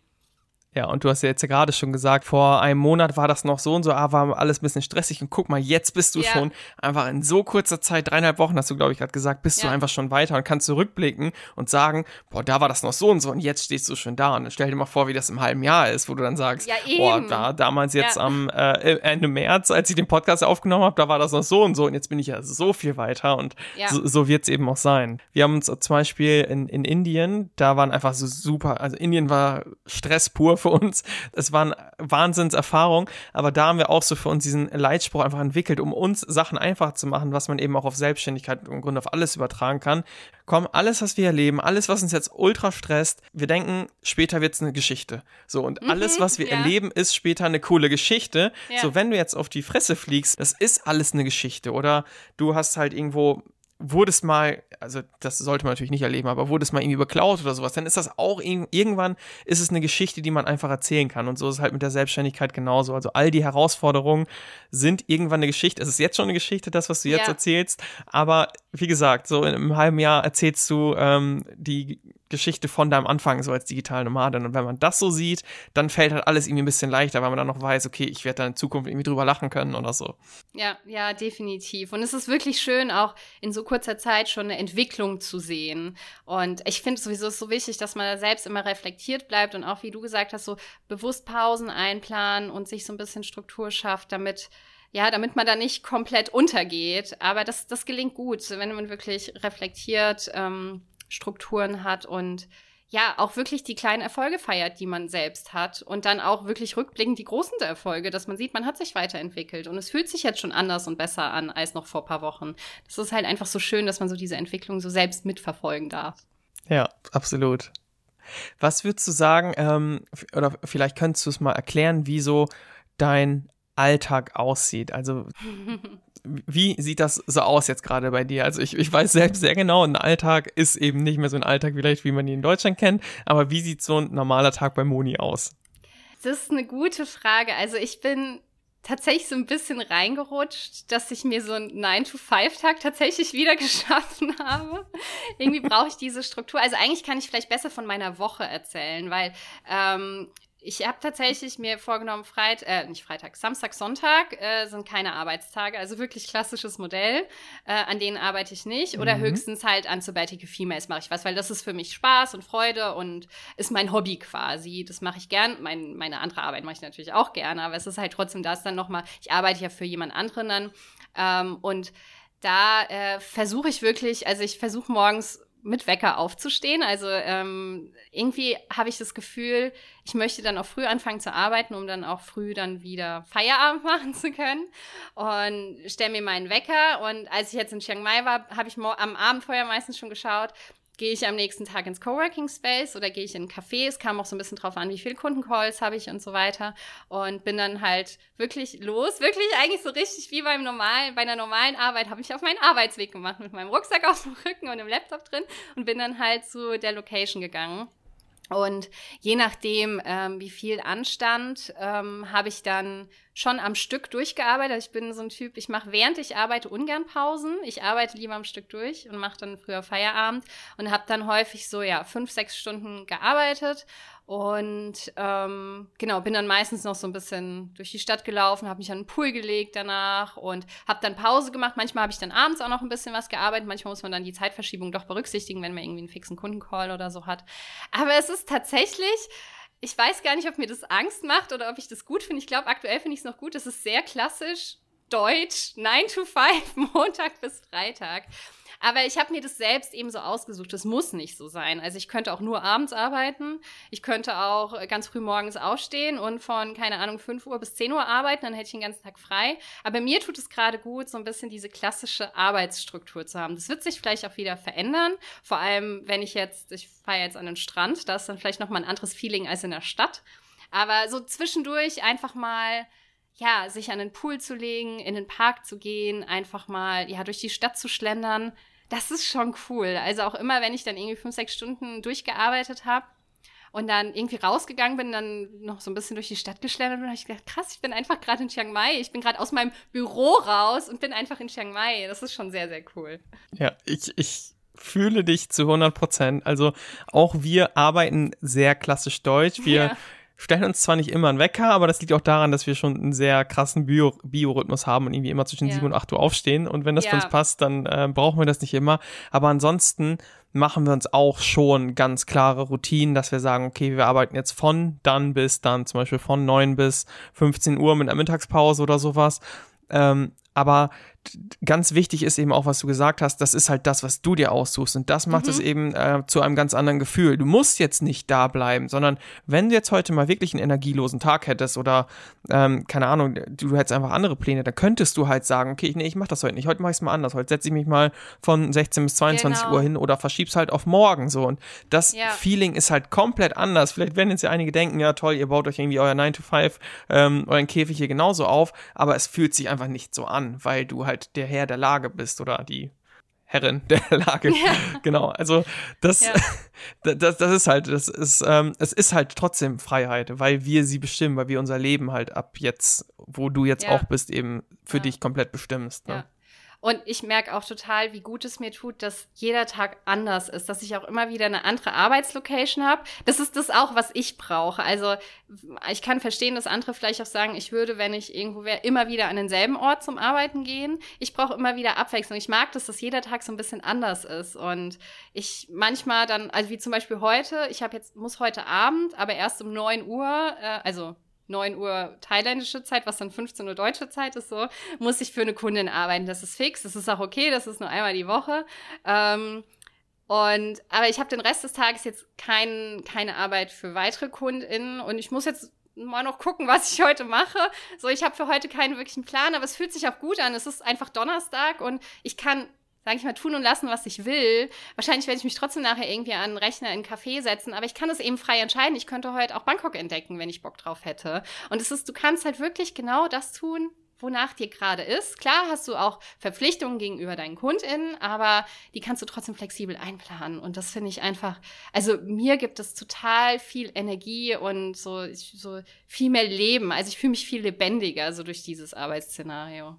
Ja, und du hast ja jetzt ja gerade schon gesagt, vor einem Monat war das noch so und so, ah, war alles ein bisschen stressig und guck mal, jetzt bist du ja. schon einfach in so kurzer Zeit, dreieinhalb Wochen hast du, glaube ich, gerade gesagt, bist ja. du einfach schon weiter und kannst zurückblicken und sagen, boah, da war das noch so und so und jetzt stehst du schon da und dann stell dir mal vor, wie das im halben Jahr ist, wo du dann sagst, ja, boah, da, damals jetzt am äh, Ende März, als ich den Podcast aufgenommen habe, da war das noch so und so und jetzt bin ich ja so viel weiter und so, so wird es eben auch sein. Wir haben uns zum Beispiel in, in Indien, da waren einfach so super, also Indien war Stress pur für uns. Es war eine Wahnsinnserfahrung, aber da haben wir auch so für uns diesen Leitspruch einfach entwickelt, um uns Sachen einfach zu machen, was man eben auch auf Selbstständigkeit im Grunde auf alles übertragen kann. Komm, alles, was wir erleben, alles, was uns jetzt ultra stresst, wir denken, später wird es eine Geschichte. So, und mhm, alles, was wir ja. erleben, ist später eine coole Geschichte. Ja. So, wenn du jetzt auf die Fresse fliegst, das ist alles eine Geschichte. Oder du hast halt irgendwo wurdest mal, also das sollte man natürlich nicht erleben, aber wurdest mal irgendwie beklaut oder sowas, dann ist das auch irgendwann ist es eine Geschichte, die man einfach erzählen kann. Und so ist es halt mit der Selbstständigkeit genauso. Also all die Herausforderungen sind irgendwann eine Geschichte. Es ist jetzt schon eine Geschichte, das, was du jetzt ja. erzählst. Aber wie gesagt, so in einem halben Jahr erzählst du ähm, die Geschichte von deinem Anfang so als digitale Nomadin. Und wenn man das so sieht, dann fällt halt alles irgendwie ein bisschen leichter, weil man dann noch weiß, okay, ich werde da in Zukunft irgendwie drüber lachen können oder so. Ja, ja, definitiv. Und es ist wirklich schön, auch in so kurzer Zeit schon eine Entwicklung zu sehen. Und ich finde sowieso es so wichtig, dass man da selbst immer reflektiert bleibt und auch, wie du gesagt hast, so bewusst Pausen einplanen und sich so ein bisschen Struktur schafft, damit ja, damit man da nicht komplett untergeht. Aber das, das gelingt gut, wenn man wirklich reflektiert, ähm, Strukturen hat und ja, auch wirklich die kleinen Erfolge feiert, die man selbst hat und dann auch wirklich rückblickend die großen Erfolge, dass man sieht, man hat sich weiterentwickelt und es fühlt sich jetzt schon anders und besser an als noch vor paar Wochen. Das ist halt einfach so schön, dass man so diese Entwicklung so selbst mitverfolgen darf. Ja, absolut. Was würdest du sagen, ähm, oder vielleicht könntest du es mal erklären, wie so dein Alltag aussieht? Also wie sieht das so aus jetzt gerade bei dir? Also ich, ich weiß selbst sehr genau, ein Alltag ist eben nicht mehr so ein Alltag vielleicht, wie man ihn in Deutschland kennt, aber wie sieht so ein normaler Tag bei Moni aus? Das ist eine gute Frage. Also ich bin tatsächlich so ein bisschen reingerutscht, dass ich mir so einen 9-to-5-Tag tatsächlich wieder geschaffen habe. Irgendwie brauche ich diese Struktur. Also eigentlich kann ich vielleicht besser von meiner Woche erzählen, weil ähm, ich habe tatsächlich mir vorgenommen, Freitag, äh, nicht Freitag, Samstag, Sonntag äh, sind keine Arbeitstage, also wirklich klassisches Modell. Äh, an denen arbeite ich nicht oder mhm. höchstens halt an Sabbatical Females mache ich was, weil das ist für mich Spaß und Freude und ist mein Hobby quasi. Das mache ich gern. Mein, meine andere Arbeit mache ich natürlich auch gerne, aber es ist halt trotzdem das dann nochmal, ich arbeite ja für jemand anderen dann ähm, und da äh, versuche ich wirklich, also ich versuche morgens mit Wecker aufzustehen. Also ähm, irgendwie habe ich das Gefühl, ich möchte dann auch früh anfangen zu arbeiten, um dann auch früh dann wieder Feierabend machen zu können. Und stelle mir meinen Wecker. Und als ich jetzt in Chiang Mai war, habe ich am Abend vorher meistens schon geschaut, gehe ich am nächsten Tag ins Coworking Space oder gehe ich in ein Café. Es kam auch so ein bisschen drauf an, wie viele Kundencalls habe ich und so weiter. Und bin dann halt wirklich los. Wirklich eigentlich so richtig wie beim normalen, bei einer normalen Arbeit habe ich auf meinen Arbeitsweg gemacht mit meinem Rucksack auf dem Rücken und dem Laptop drin und bin dann halt zu der Location gegangen. Und je nachdem, ähm, wie viel anstand, ähm, habe ich dann schon am Stück durchgearbeitet. Ich bin so ein Typ, ich mache während ich arbeite ungern Pausen. Ich arbeite lieber am Stück durch und mache dann früher Feierabend und habe dann häufig so ja fünf, sechs Stunden gearbeitet und ähm, genau, bin dann meistens noch so ein bisschen durch die Stadt gelaufen, habe mich an den Pool gelegt danach und habe dann Pause gemacht. Manchmal habe ich dann abends auch noch ein bisschen was gearbeitet. Manchmal muss man dann die Zeitverschiebung doch berücksichtigen, wenn man irgendwie einen fixen Kundencall oder so hat. Aber es ist tatsächlich, ich weiß gar nicht, ob mir das Angst macht oder ob ich das gut finde. Ich glaube, aktuell finde ich es noch gut. Es ist sehr klassisch Deutsch, 9 to 5, Montag bis Freitag. Aber ich habe mir das selbst eben so ausgesucht. Das muss nicht so sein. Also ich könnte auch nur abends arbeiten. Ich könnte auch ganz früh morgens aufstehen und von, keine Ahnung, 5 Uhr bis 10 Uhr arbeiten. Dann hätte ich den ganzen Tag frei. Aber mir tut es gerade gut, so ein bisschen diese klassische Arbeitsstruktur zu haben. Das wird sich vielleicht auch wieder verändern. Vor allem, wenn ich jetzt, ich fahre jetzt an den Strand, da ist dann vielleicht nochmal ein anderes Feeling als in der Stadt. Aber so zwischendurch einfach mal ja, sich an den Pool zu legen, in den Park zu gehen, einfach mal ja durch die Stadt zu schlendern, das ist schon cool. Also auch immer, wenn ich dann irgendwie fünf, sechs Stunden durchgearbeitet habe und dann irgendwie rausgegangen bin, dann noch so ein bisschen durch die Stadt geschlendert und habe ich gedacht, krass, ich bin einfach gerade in Chiang Mai. Ich bin gerade aus meinem Büro raus und bin einfach in Chiang Mai. Das ist schon sehr, sehr cool. Ja, ich, ich fühle dich zu 100 Prozent. Also auch wir arbeiten sehr klassisch deutsch. Wir ja stellen uns zwar nicht immer einen Wecker, aber das liegt auch daran, dass wir schon einen sehr krassen Bio Biorhythmus haben und irgendwie immer zwischen ja. 7 und 8 Uhr aufstehen. Und wenn das ja. für uns passt, dann äh, brauchen wir das nicht immer. Aber ansonsten machen wir uns auch schon ganz klare Routinen, dass wir sagen, okay, wir arbeiten jetzt von dann bis dann, zum Beispiel von 9 bis 15 Uhr mit einer Mittagspause oder sowas. Ähm, aber ganz wichtig ist eben auch, was du gesagt hast, das ist halt das, was du dir aussuchst. Und das macht mhm. es eben äh, zu einem ganz anderen Gefühl. Du musst jetzt nicht da bleiben, sondern wenn du jetzt heute mal wirklich einen energielosen Tag hättest oder, ähm, keine Ahnung, du hättest einfach andere Pläne, dann könntest du halt sagen, okay, nee, ich mach das heute nicht, heute mache ich es mal anders. Heute setze ich mich mal von 16 bis 22 genau. Uhr hin oder verschieb's halt auf morgen so. Und das ja. Feeling ist halt komplett anders. Vielleicht werden jetzt ja einige denken, ja toll, ihr baut euch irgendwie euer 9 to 5, ähm, euren Käfig hier genauso auf, aber es fühlt sich einfach nicht so an, weil du halt halt der Herr der Lage bist oder die Herrin der Lage. Ja. Genau, also das, ja. das, das ist halt, das ist, ähm, es ist halt trotzdem Freiheit, weil wir sie bestimmen, weil wir unser Leben halt ab jetzt, wo du jetzt ja. auch bist, eben für dich komplett bestimmst. Ne? Und ich merke auch total, wie gut es mir tut, dass jeder Tag anders ist, dass ich auch immer wieder eine andere Arbeitslocation habe. Das ist das auch, was ich brauche. Also ich kann verstehen, dass andere vielleicht auch sagen, ich würde, wenn ich irgendwo wäre, immer wieder an denselben Ort zum Arbeiten gehen. Ich brauche immer wieder Abwechslung. Ich mag das, dass jeder Tag so ein bisschen anders ist. Und ich manchmal dann, also wie zum Beispiel heute, ich habe jetzt, muss heute Abend, aber erst um 9 Uhr, äh, also 9 Uhr thailändische Zeit, was dann 15 Uhr deutsche Zeit ist, so, muss ich für eine Kundin arbeiten. Das ist fix, das ist auch okay, das ist nur einmal die Woche. Ähm, und, aber ich habe den Rest des Tages jetzt kein, keine Arbeit für weitere KundInnen und ich muss jetzt mal noch gucken, was ich heute mache. So, ich habe für heute keinen wirklichen Plan, aber es fühlt sich auch gut an. Es ist einfach Donnerstag und ich kann sage ich mal, tun und lassen, was ich will. Wahrscheinlich werde ich mich trotzdem nachher irgendwie an einen Rechner in einen Café setzen, aber ich kann das eben frei entscheiden. Ich könnte heute auch Bangkok entdecken, wenn ich Bock drauf hätte. Und es ist, du kannst halt wirklich genau das tun, wonach dir gerade ist. Klar hast du auch Verpflichtungen gegenüber deinen KundInnen, aber die kannst du trotzdem flexibel einplanen. Und das finde ich einfach, also mir gibt es total viel Energie und so, so viel mehr Leben. Also ich fühle mich viel lebendiger so durch dieses Arbeitsszenario.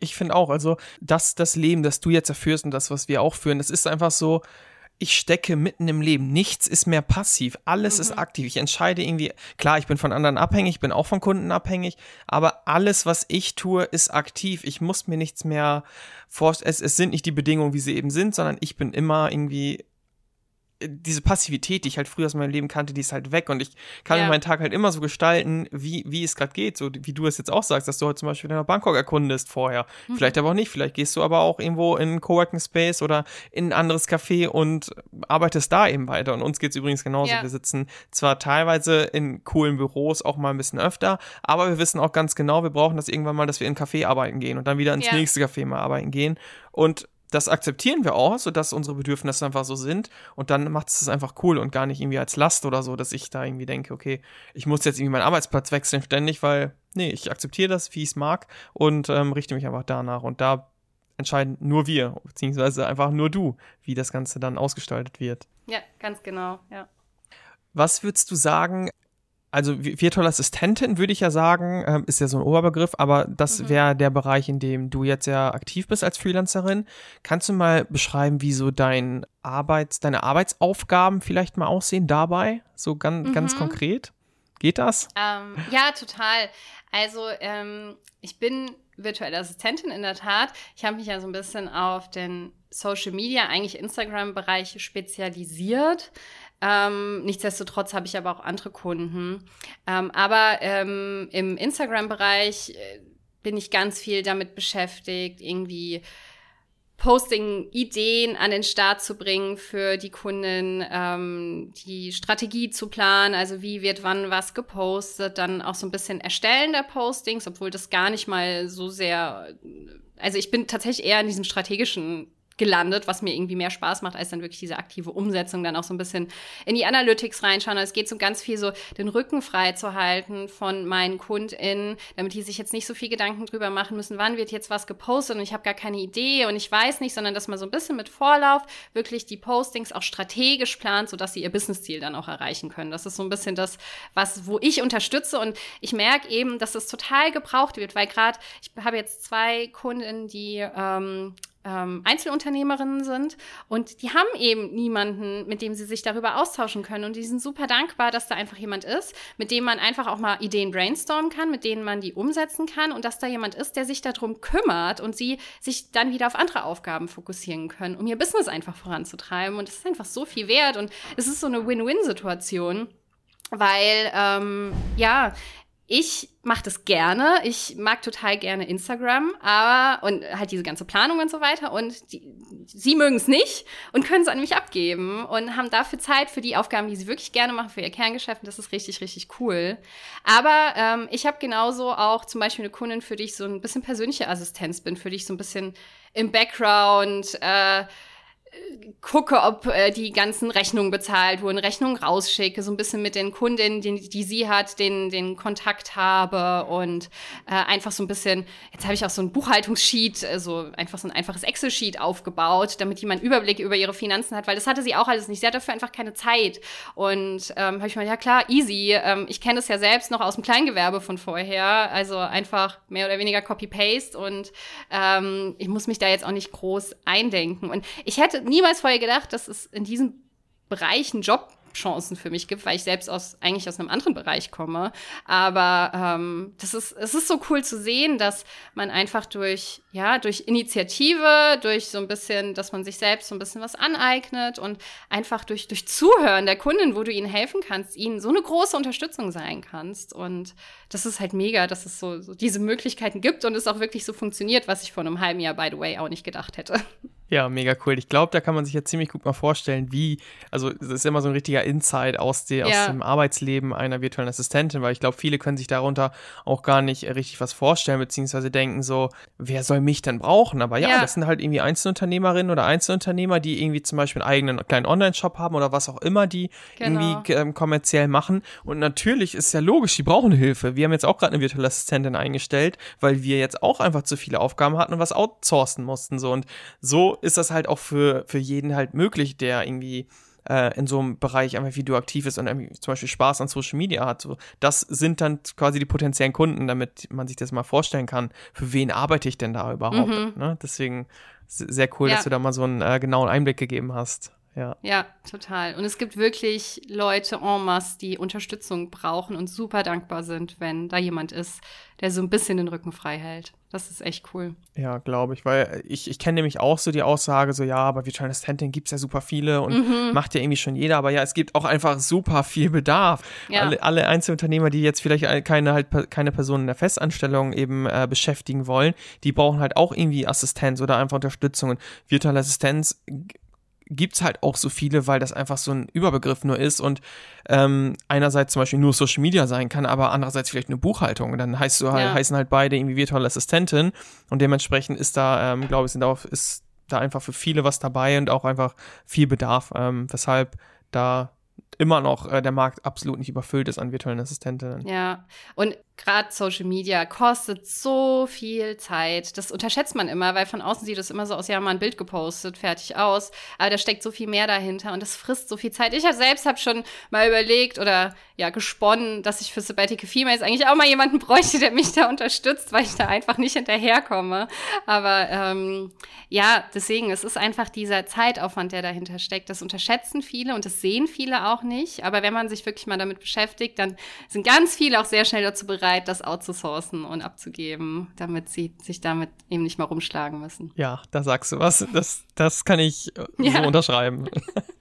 Ich finde auch, also das, das Leben, das du jetzt erführst und das, was wir auch führen, das ist einfach so, ich stecke mitten im Leben. Nichts ist mehr passiv. Alles mhm. ist aktiv. Ich entscheide irgendwie, klar, ich bin von anderen abhängig, bin auch von Kunden abhängig, aber alles, was ich tue, ist aktiv. Ich muss mir nichts mehr vorstellen. Es, es sind nicht die Bedingungen, wie sie eben sind, sondern ich bin immer irgendwie diese Passivität, die ich halt früher aus meinem Leben kannte, die ist halt weg und ich kann ja. meinen Tag halt immer so gestalten, wie, wie es gerade geht, so wie du es jetzt auch sagst, dass du heute zum Beispiel in Bangkok erkundest vorher. Mhm. Vielleicht aber auch nicht, vielleicht gehst du aber auch irgendwo in einen Coworking Space oder in ein anderes Café und arbeitest da eben weiter. Und uns geht's übrigens genauso. Ja. Wir sitzen zwar teilweise in coolen Büros auch mal ein bisschen öfter, aber wir wissen auch ganz genau, wir brauchen das irgendwann mal, dass wir in ein Café arbeiten gehen und dann wieder ins ja. nächste Café mal arbeiten gehen. Und das akzeptieren wir auch, sodass unsere Bedürfnisse einfach so sind. Und dann macht es einfach cool und gar nicht irgendwie als Last oder so, dass ich da irgendwie denke, okay, ich muss jetzt irgendwie meinen Arbeitsplatz wechseln ständig, weil, nee, ich akzeptiere das, wie ich es mag und ähm, richte mich einfach danach. Und da entscheiden nur wir, beziehungsweise einfach nur du, wie das Ganze dann ausgestaltet wird. Ja, ganz genau, ja. Was würdest du sagen, also virtuelle Assistentin würde ich ja sagen, ähm, ist ja so ein Oberbegriff, aber das mhm. wäre der Bereich, in dem du jetzt ja aktiv bist als Freelancerin. Kannst du mal beschreiben, wie so dein Arbeits, deine Arbeitsaufgaben vielleicht mal aussehen dabei? So ganz, mhm. ganz konkret? Geht das? Ähm, ja, total. Also ähm, ich bin virtuelle Assistentin in der Tat. Ich habe mich ja so ein bisschen auf den Social Media, eigentlich Instagram-Bereich spezialisiert. Ähm, nichtsdestotrotz habe ich aber auch andere Kunden. Ähm, aber ähm, im Instagram-Bereich äh, bin ich ganz viel damit beschäftigt, irgendwie Posting-Ideen an den Start zu bringen für die Kunden, ähm, die Strategie zu planen, also wie wird wann was gepostet, dann auch so ein bisschen Erstellen der Postings, obwohl das gar nicht mal so sehr, also ich bin tatsächlich eher in diesem strategischen gelandet, was mir irgendwie mehr Spaß macht, als dann wirklich diese aktive Umsetzung, dann auch so ein bisschen in die Analytics reinschauen. Also es geht so ganz viel so, den Rücken frei zu halten von meinen KundInnen, damit die sich jetzt nicht so viel Gedanken drüber machen müssen, wann wird jetzt was gepostet und ich habe gar keine Idee und ich weiß nicht, sondern dass man so ein bisschen mit Vorlauf wirklich die Postings auch strategisch plant, sodass sie ihr Business-Ziel dann auch erreichen können. Das ist so ein bisschen das, was, wo ich unterstütze und ich merke eben, dass es total gebraucht wird, weil gerade, ich habe jetzt zwei Kundinnen, die ähm, ähm, Einzelunternehmerinnen sind. Und die haben eben niemanden, mit dem sie sich darüber austauschen können. Und die sind super dankbar, dass da einfach jemand ist, mit dem man einfach auch mal Ideen brainstormen kann, mit denen man die umsetzen kann. Und dass da jemand ist, der sich darum kümmert und sie sich dann wieder auf andere Aufgaben fokussieren können, um ihr Business einfach voranzutreiben. Und das ist einfach so viel wert. Und es ist so eine Win-Win-Situation weil ähm, ja, ich mache das gerne. Ich mag total gerne Instagram, aber und halt diese ganze Planung und so weiter. Und die, sie mögen es nicht und können es an mich abgeben und haben dafür Zeit für die Aufgaben, die sie wirklich gerne machen, für ihr Kerngeschäft. Und das ist richtig, richtig cool. Aber ähm, ich habe genauso auch zum Beispiel eine Kundin, für die ich so ein bisschen persönliche Assistenz bin, für die ich so ein bisschen im Background äh, gucke, ob äh, die ganzen Rechnungen bezahlt wurden, Rechnungen rausschicke, so ein bisschen mit den Kundinnen, die, die sie hat, den, den Kontakt habe und äh, einfach so ein bisschen, jetzt habe ich auch so ein Buchhaltungssheet, also einfach so ein einfaches Excel-Sheet aufgebaut, damit jemand Überblick über ihre Finanzen hat, weil das hatte sie auch alles nicht. Sie hat dafür einfach keine Zeit. Und ähm, habe ich mal, ja klar, easy. Ähm, ich kenne das ja selbst noch aus dem Kleingewerbe von vorher. Also einfach mehr oder weniger Copy-Paste und ähm, ich muss mich da jetzt auch nicht groß eindenken. Und ich hätte niemals vorher gedacht, dass es in diesem Bereich einen Job Chancen für mich gibt, weil ich selbst aus eigentlich aus einem anderen Bereich komme. Aber ähm, das ist es ist so cool zu sehen, dass man einfach durch ja durch Initiative, durch so ein bisschen, dass man sich selbst so ein bisschen was aneignet und einfach durch durch Zuhören der Kunden, wo du ihnen helfen kannst, ihnen so eine große Unterstützung sein kannst. Und das ist halt mega, dass es so, so diese Möglichkeiten gibt und es auch wirklich so funktioniert, was ich vor einem halben Jahr by the way auch nicht gedacht hätte. Ja, mega cool. Ich glaube, da kann man sich jetzt ziemlich gut mal vorstellen, wie, also es ist immer so ein richtiger Insight aus, der, ja. aus dem Arbeitsleben einer virtuellen Assistentin, weil ich glaube, viele können sich darunter auch gar nicht richtig was vorstellen, beziehungsweise denken so, wer soll mich denn brauchen? Aber ja, ja. das sind halt irgendwie Einzelunternehmerinnen oder Einzelunternehmer, die irgendwie zum Beispiel einen eigenen kleinen Online-Shop haben oder was auch immer, die genau. irgendwie ähm, kommerziell machen. Und natürlich ist ja logisch, die brauchen Hilfe. Wir haben jetzt auch gerade eine virtuelle Assistentin eingestellt, weil wir jetzt auch einfach zu viele Aufgaben hatten und was outsourcen mussten. So und so ist das halt auch für, für jeden halt möglich, der irgendwie äh, in so einem Bereich einfach wie du aktiv ist und zum Beispiel Spaß an Social Media hat. So, das sind dann quasi die potenziellen Kunden, damit man sich das mal vorstellen kann, für wen arbeite ich denn da überhaupt. Mhm. Ne? Deswegen sehr cool, ja. dass du da mal so einen äh, genauen Einblick gegeben hast. Ja. ja, total. Und es gibt wirklich Leute en masse, die Unterstützung brauchen und super dankbar sind, wenn da jemand ist, der so ein bisschen den Rücken frei hält. Das ist echt cool. Ja, glaube ich, weil ich, ich kenne nämlich auch so die Aussage, so ja, aber Virtual Assistentin gibt es ja super viele und mhm. macht ja irgendwie schon jeder, aber ja, es gibt auch einfach super viel Bedarf. Ja. Alle, alle Einzelunternehmer, die jetzt vielleicht keine halt keine Person in der Festanstellung eben äh, beschäftigen wollen, die brauchen halt auch irgendwie Assistenz oder einfach Unterstützung. Und Virtual Assistenz gibt's halt auch so viele, weil das einfach so ein Überbegriff nur ist und ähm, einerseits zum Beispiel nur Social Media sein kann, aber andererseits vielleicht eine Buchhaltung. Dann heißt du halt, ja. heißen halt beide irgendwie virtuelle Assistentin und dementsprechend ist da, ähm, glaube ich, sind da, ist da einfach für viele was dabei und auch einfach viel Bedarf, ähm, weshalb da immer noch äh, der Markt absolut nicht überfüllt ist an virtuellen Assistentinnen. Ja, und gerade Social Media kostet so viel Zeit. Das unterschätzt man immer, weil von außen sieht es immer so aus, ja, mal ein Bild gepostet, fertig aus. Aber da steckt so viel mehr dahinter und das frisst so viel Zeit. Ich selbst habe schon mal überlegt oder ja gesponnen, dass ich für Sabbatical Females eigentlich auch mal jemanden bräuchte, der mich da unterstützt, weil ich da einfach nicht hinterherkomme. Aber ähm, ja, deswegen, es ist einfach dieser Zeitaufwand, der dahinter steckt. Das unterschätzen viele und das sehen viele auch nicht. Aber wenn man sich wirklich mal damit beschäftigt, dann sind ganz viele auch sehr schnell dazu bereit, bereit, das outzusourcen und abzugeben, damit sie sich damit eben nicht mal rumschlagen müssen. Ja, da sagst du was. Das, das kann ich äh, ja. so unterschreiben.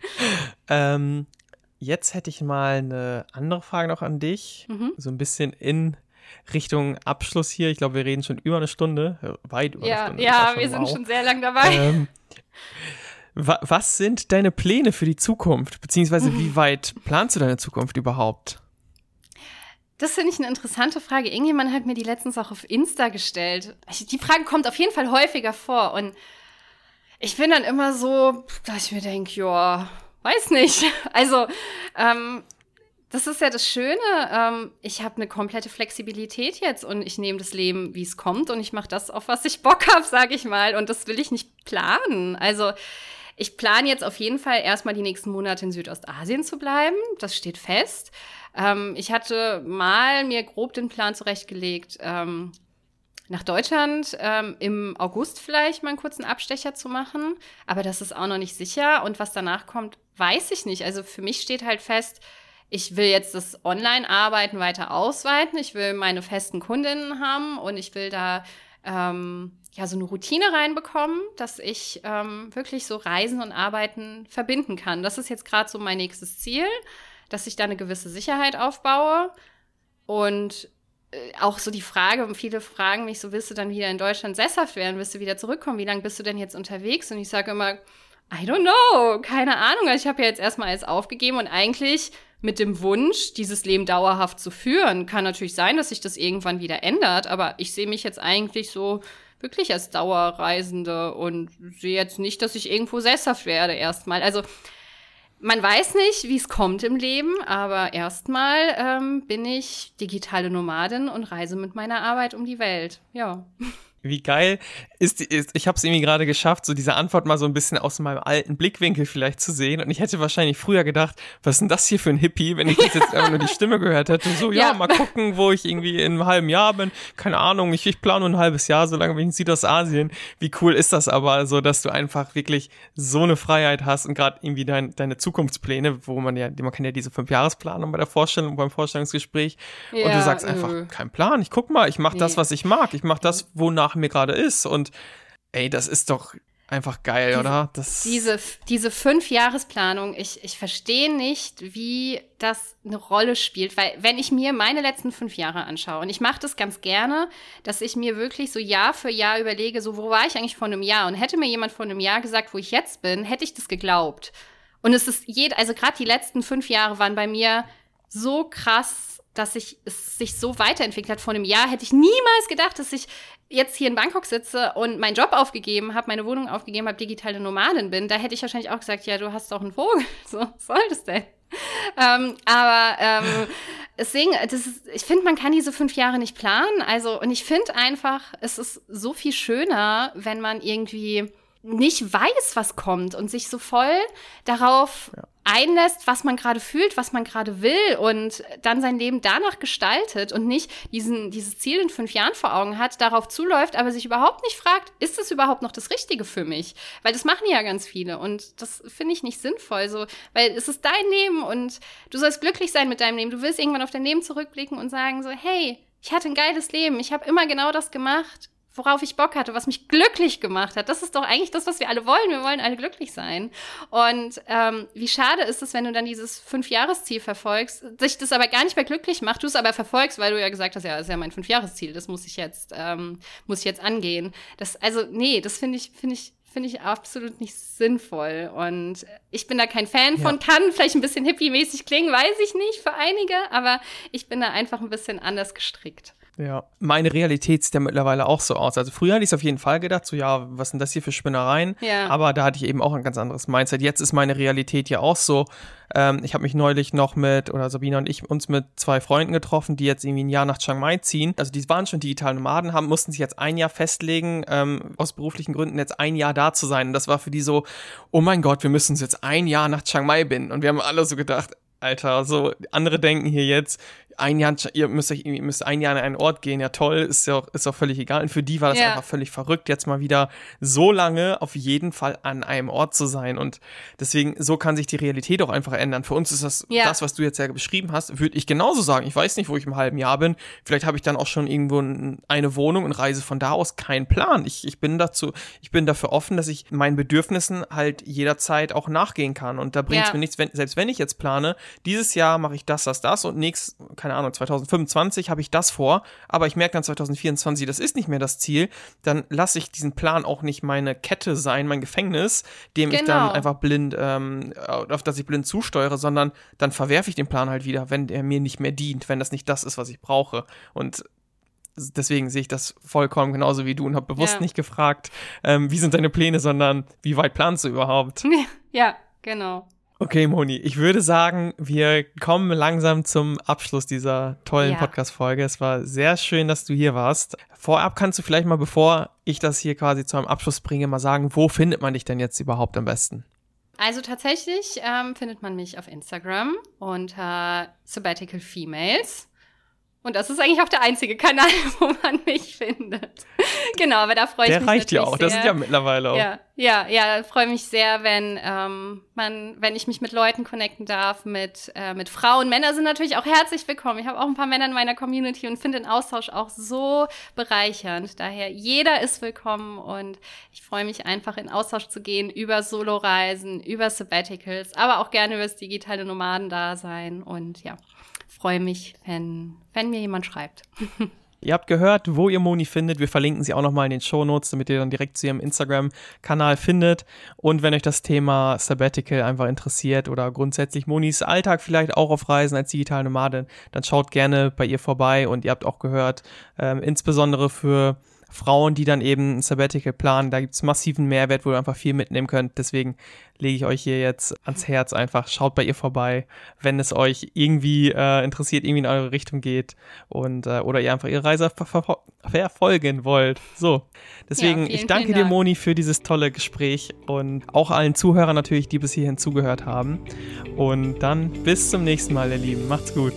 ähm, jetzt hätte ich mal eine andere Frage noch an dich. Mhm. So ein bisschen in Richtung Abschluss hier. Ich glaube, wir reden schon über eine Stunde, äh, weit über ja, eine Stunde. Ja, wir wow. sind schon sehr lang dabei. Ähm, was sind deine Pläne für die Zukunft? Beziehungsweise wie weit planst du deine Zukunft überhaupt? Das finde ich eine interessante Frage. Irgendjemand hat mir die letztens auch auf Insta gestellt. Die Frage kommt auf jeden Fall häufiger vor. Und ich bin dann immer so, dass ich mir denke, ja, weiß nicht. Also, ähm, das ist ja das Schöne. Ähm, ich habe eine komplette Flexibilität jetzt und ich nehme das Leben, wie es kommt und ich mache das, auf was ich Bock habe, sage ich mal. Und das will ich nicht planen. Also ich plane jetzt auf jeden Fall erstmal die nächsten Monate in Südostasien zu bleiben. Das steht fest. Ähm, ich hatte mal mir grob den Plan zurechtgelegt, ähm, nach Deutschland ähm, im August vielleicht mal einen kurzen Abstecher zu machen. Aber das ist auch noch nicht sicher. Und was danach kommt, weiß ich nicht. Also für mich steht halt fest, ich will jetzt das Online-Arbeiten weiter ausweiten. Ich will meine festen Kundinnen haben und ich will da ähm, ja so eine Routine reinbekommen, dass ich ähm, wirklich so Reisen und Arbeiten verbinden kann. Das ist jetzt gerade so mein nächstes Ziel dass ich da eine gewisse Sicherheit aufbaue. Und äh, auch so die Frage, viele fragen mich so, willst du dann wieder in Deutschland sesshaft werden? Willst du wieder zurückkommen? Wie lange bist du denn jetzt unterwegs? Und ich sage immer, I don't know, keine Ahnung. Also ich habe ja jetzt erstmal alles aufgegeben und eigentlich mit dem Wunsch, dieses Leben dauerhaft zu führen. Kann natürlich sein, dass sich das irgendwann wieder ändert, aber ich sehe mich jetzt eigentlich so wirklich als Dauerreisende und sehe jetzt nicht, dass ich irgendwo sesshaft werde erstmal. Also man weiß nicht, wie es kommt im Leben, aber erstmal ähm, bin ich digitale Nomadin und reise mit meiner Arbeit um die Welt. Ja. Wie geil ist, ist ich habe es irgendwie gerade geschafft, so diese Antwort mal so ein bisschen aus meinem alten Blickwinkel vielleicht zu sehen. Und ich hätte wahrscheinlich früher gedacht, was ist denn das hier für ein Hippie, wenn ich jetzt, jetzt einfach nur die Stimme gehört hätte. So, ja, ja, mal gucken, wo ich irgendwie in einem halben Jahr bin. Keine Ahnung, ich, ich plane nur ein halbes Jahr, solange bin ich in Südostasien. Wie cool ist das aber, so dass du einfach wirklich so eine Freiheit hast und gerade irgendwie dein, deine Zukunftspläne, wo man ja, man kann ja diese Fünfjahresplanung bei der Vorstellung, beim Vorstellungsgespräch. Ja, und du sagst einfach, kein Plan, ich guck mal, ich mache das, was ich mag. Ich mache das, wonach mir gerade ist. Und ey, das ist doch einfach geil, diese, oder? Das diese, diese Fünf-Jahresplanung, ich, ich verstehe nicht, wie das eine Rolle spielt, weil wenn ich mir meine letzten fünf Jahre anschaue, und ich mache das ganz gerne, dass ich mir wirklich so Jahr für Jahr überlege, so wo war ich eigentlich vor einem Jahr? Und hätte mir jemand vor einem Jahr gesagt, wo ich jetzt bin, hätte ich das geglaubt. Und es ist jed, also gerade die letzten fünf Jahre waren bei mir so krass dass sich, es sich so weiterentwickelt hat. Vor einem Jahr hätte ich niemals gedacht, dass ich jetzt hier in Bangkok sitze und meinen Job aufgegeben habe, meine Wohnung aufgegeben habe, digitale Nomadin bin. Da hätte ich wahrscheinlich auch gesagt, ja, du hast doch einen Vogel. So, was soll das denn? ähm, aber ähm, deswegen, das ist, ich finde, man kann diese fünf Jahre nicht planen. Also, und ich finde einfach, es ist so viel schöner, wenn man irgendwie nicht weiß, was kommt und sich so voll darauf ja. Einlässt, was man gerade fühlt, was man gerade will und dann sein Leben danach gestaltet und nicht diesen, dieses Ziel in fünf Jahren vor Augen hat, darauf zuläuft, aber sich überhaupt nicht fragt, ist das überhaupt noch das Richtige für mich? Weil das machen ja ganz viele und das finde ich nicht sinnvoll, so, weil es ist dein Leben und du sollst glücklich sein mit deinem Leben. Du willst irgendwann auf dein Leben zurückblicken und sagen so, hey, ich hatte ein geiles Leben, ich habe immer genau das gemacht worauf ich Bock hatte, was mich glücklich gemacht hat. Das ist doch eigentlich das, was wir alle wollen. Wir wollen alle glücklich sein. Und ähm, wie schade ist es, wenn du dann dieses Fünfjahresziel verfolgst, sich das aber gar nicht mehr glücklich macht, du es aber verfolgst, weil du ja gesagt hast, ja, das ist ja mein Fünfjahresziel, das muss ich jetzt, ähm, muss ich jetzt angehen. Das, also, nee, das finde ich, finde ich, finde ich absolut nicht sinnvoll. Und ich bin da kein Fan von, ja. kann vielleicht ein bisschen hippie-mäßig klingen, weiß ich nicht für einige, aber ich bin da einfach ein bisschen anders gestrickt. Ja, meine Realität sieht ja mittlerweile auch so aus. Also früher hatte ich es auf jeden Fall gedacht, so ja, was sind das hier für Spinnereien? Ja. Aber da hatte ich eben auch ein ganz anderes Mindset. Jetzt ist meine Realität ja auch so. Ähm, ich habe mich neulich noch mit, oder Sabina und ich, uns mit zwei Freunden getroffen, die jetzt irgendwie ein Jahr nach Chiang Mai ziehen. Also die waren schon digitale Nomaden, haben, mussten sich jetzt ein Jahr festlegen, ähm, aus beruflichen Gründen jetzt ein Jahr da zu sein. Und das war für die so, oh mein Gott, wir müssen uns jetzt ein Jahr nach Chiang Mai binden. Und wir haben alle so gedacht, Alter, so andere denken hier jetzt, ein Jahr, ihr müsst, euch, ihr müsst ein Jahr an einen Ort gehen, ja toll, ist ja auch, ist auch völlig egal. Und für die war das ja. einfach völlig verrückt, jetzt mal wieder so lange auf jeden Fall an einem Ort zu sein. Und deswegen, so kann sich die Realität auch einfach ändern. Für uns ist das, ja. das, was du jetzt ja beschrieben hast, würde ich genauso sagen. Ich weiß nicht, wo ich im halben Jahr bin. Vielleicht habe ich dann auch schon irgendwo eine Wohnung und reise von da aus. Kein Plan. Ich, ich bin dazu, ich bin dafür offen, dass ich meinen Bedürfnissen halt jederzeit auch nachgehen kann. Und da bringt es ja. mir nichts, wenn, selbst wenn ich jetzt plane, dieses Jahr mache ich das, das, das und nächstes, keine Ahnung, 2025 habe ich das vor, aber ich merke dann 2024, das ist nicht mehr das Ziel, dann lasse ich diesen Plan auch nicht meine Kette sein, mein Gefängnis, dem genau. ich dann genau. einfach blind, ähm, auf das ich blind zusteuere, sondern dann verwerfe ich den Plan halt wieder, wenn er mir nicht mehr dient, wenn das nicht das ist, was ich brauche. Und deswegen sehe ich das vollkommen genauso wie du und habe bewusst ja. nicht gefragt, ähm, wie sind deine Pläne, sondern wie weit planst du überhaupt? Ja, genau. Okay, Moni, ich würde sagen, wir kommen langsam zum Abschluss dieser tollen ja. Podcast-Folge. Es war sehr schön, dass du hier warst. Vorab kannst du vielleicht mal, bevor ich das hier quasi zu einem Abschluss bringe, mal sagen, wo findet man dich denn jetzt überhaupt am besten? Also tatsächlich ähm, findet man mich auf Instagram unter Sabbatical Females. Und das ist eigentlich auch der einzige Kanal, wo man mich findet. genau, aber da freue ich mich. Der reicht ja auch, sehr. das sind ja mittlerweile auch. Ja, ja, ja, freue mich sehr, wenn ähm, man, wenn ich mich mit Leuten connecten darf, mit, äh, mit Frauen. Männer sind natürlich auch herzlich willkommen. Ich habe auch ein paar Männer in meiner Community und finde den Austausch auch so bereichernd. Daher, jeder ist willkommen und ich freue mich einfach in Austausch zu gehen über Soloreisen, über Sabbaticals, aber auch gerne über das digitale Nomadendasein und ja freue mich, wenn, wenn mir jemand schreibt. Ihr habt gehört, wo ihr Moni findet. Wir verlinken sie auch nochmal in den Show Notes, damit ihr dann direkt zu ihrem Instagram-Kanal findet. Und wenn euch das Thema Sabbatical einfach interessiert oder grundsätzlich Monis Alltag vielleicht auch auf Reisen als digitale Nomadin, dann schaut gerne bei ihr vorbei. Und ihr habt auch gehört, ähm, insbesondere für Frauen, die dann eben ein Sabbatical planen. Da gibt es massiven Mehrwert, wo ihr einfach viel mitnehmen könnt. Deswegen lege ich euch hier jetzt ans Herz einfach. Schaut bei ihr vorbei, wenn es euch irgendwie äh, interessiert, irgendwie in eure Richtung geht und äh, oder ihr einfach ihre Reise ver ver verfolgen wollt. So, deswegen ja, vielen, ich danke dir, Dank. Moni, für dieses tolle Gespräch und auch allen Zuhörern natürlich, die bis hierhin zugehört haben. Und dann bis zum nächsten Mal, ihr Lieben. Macht's gut.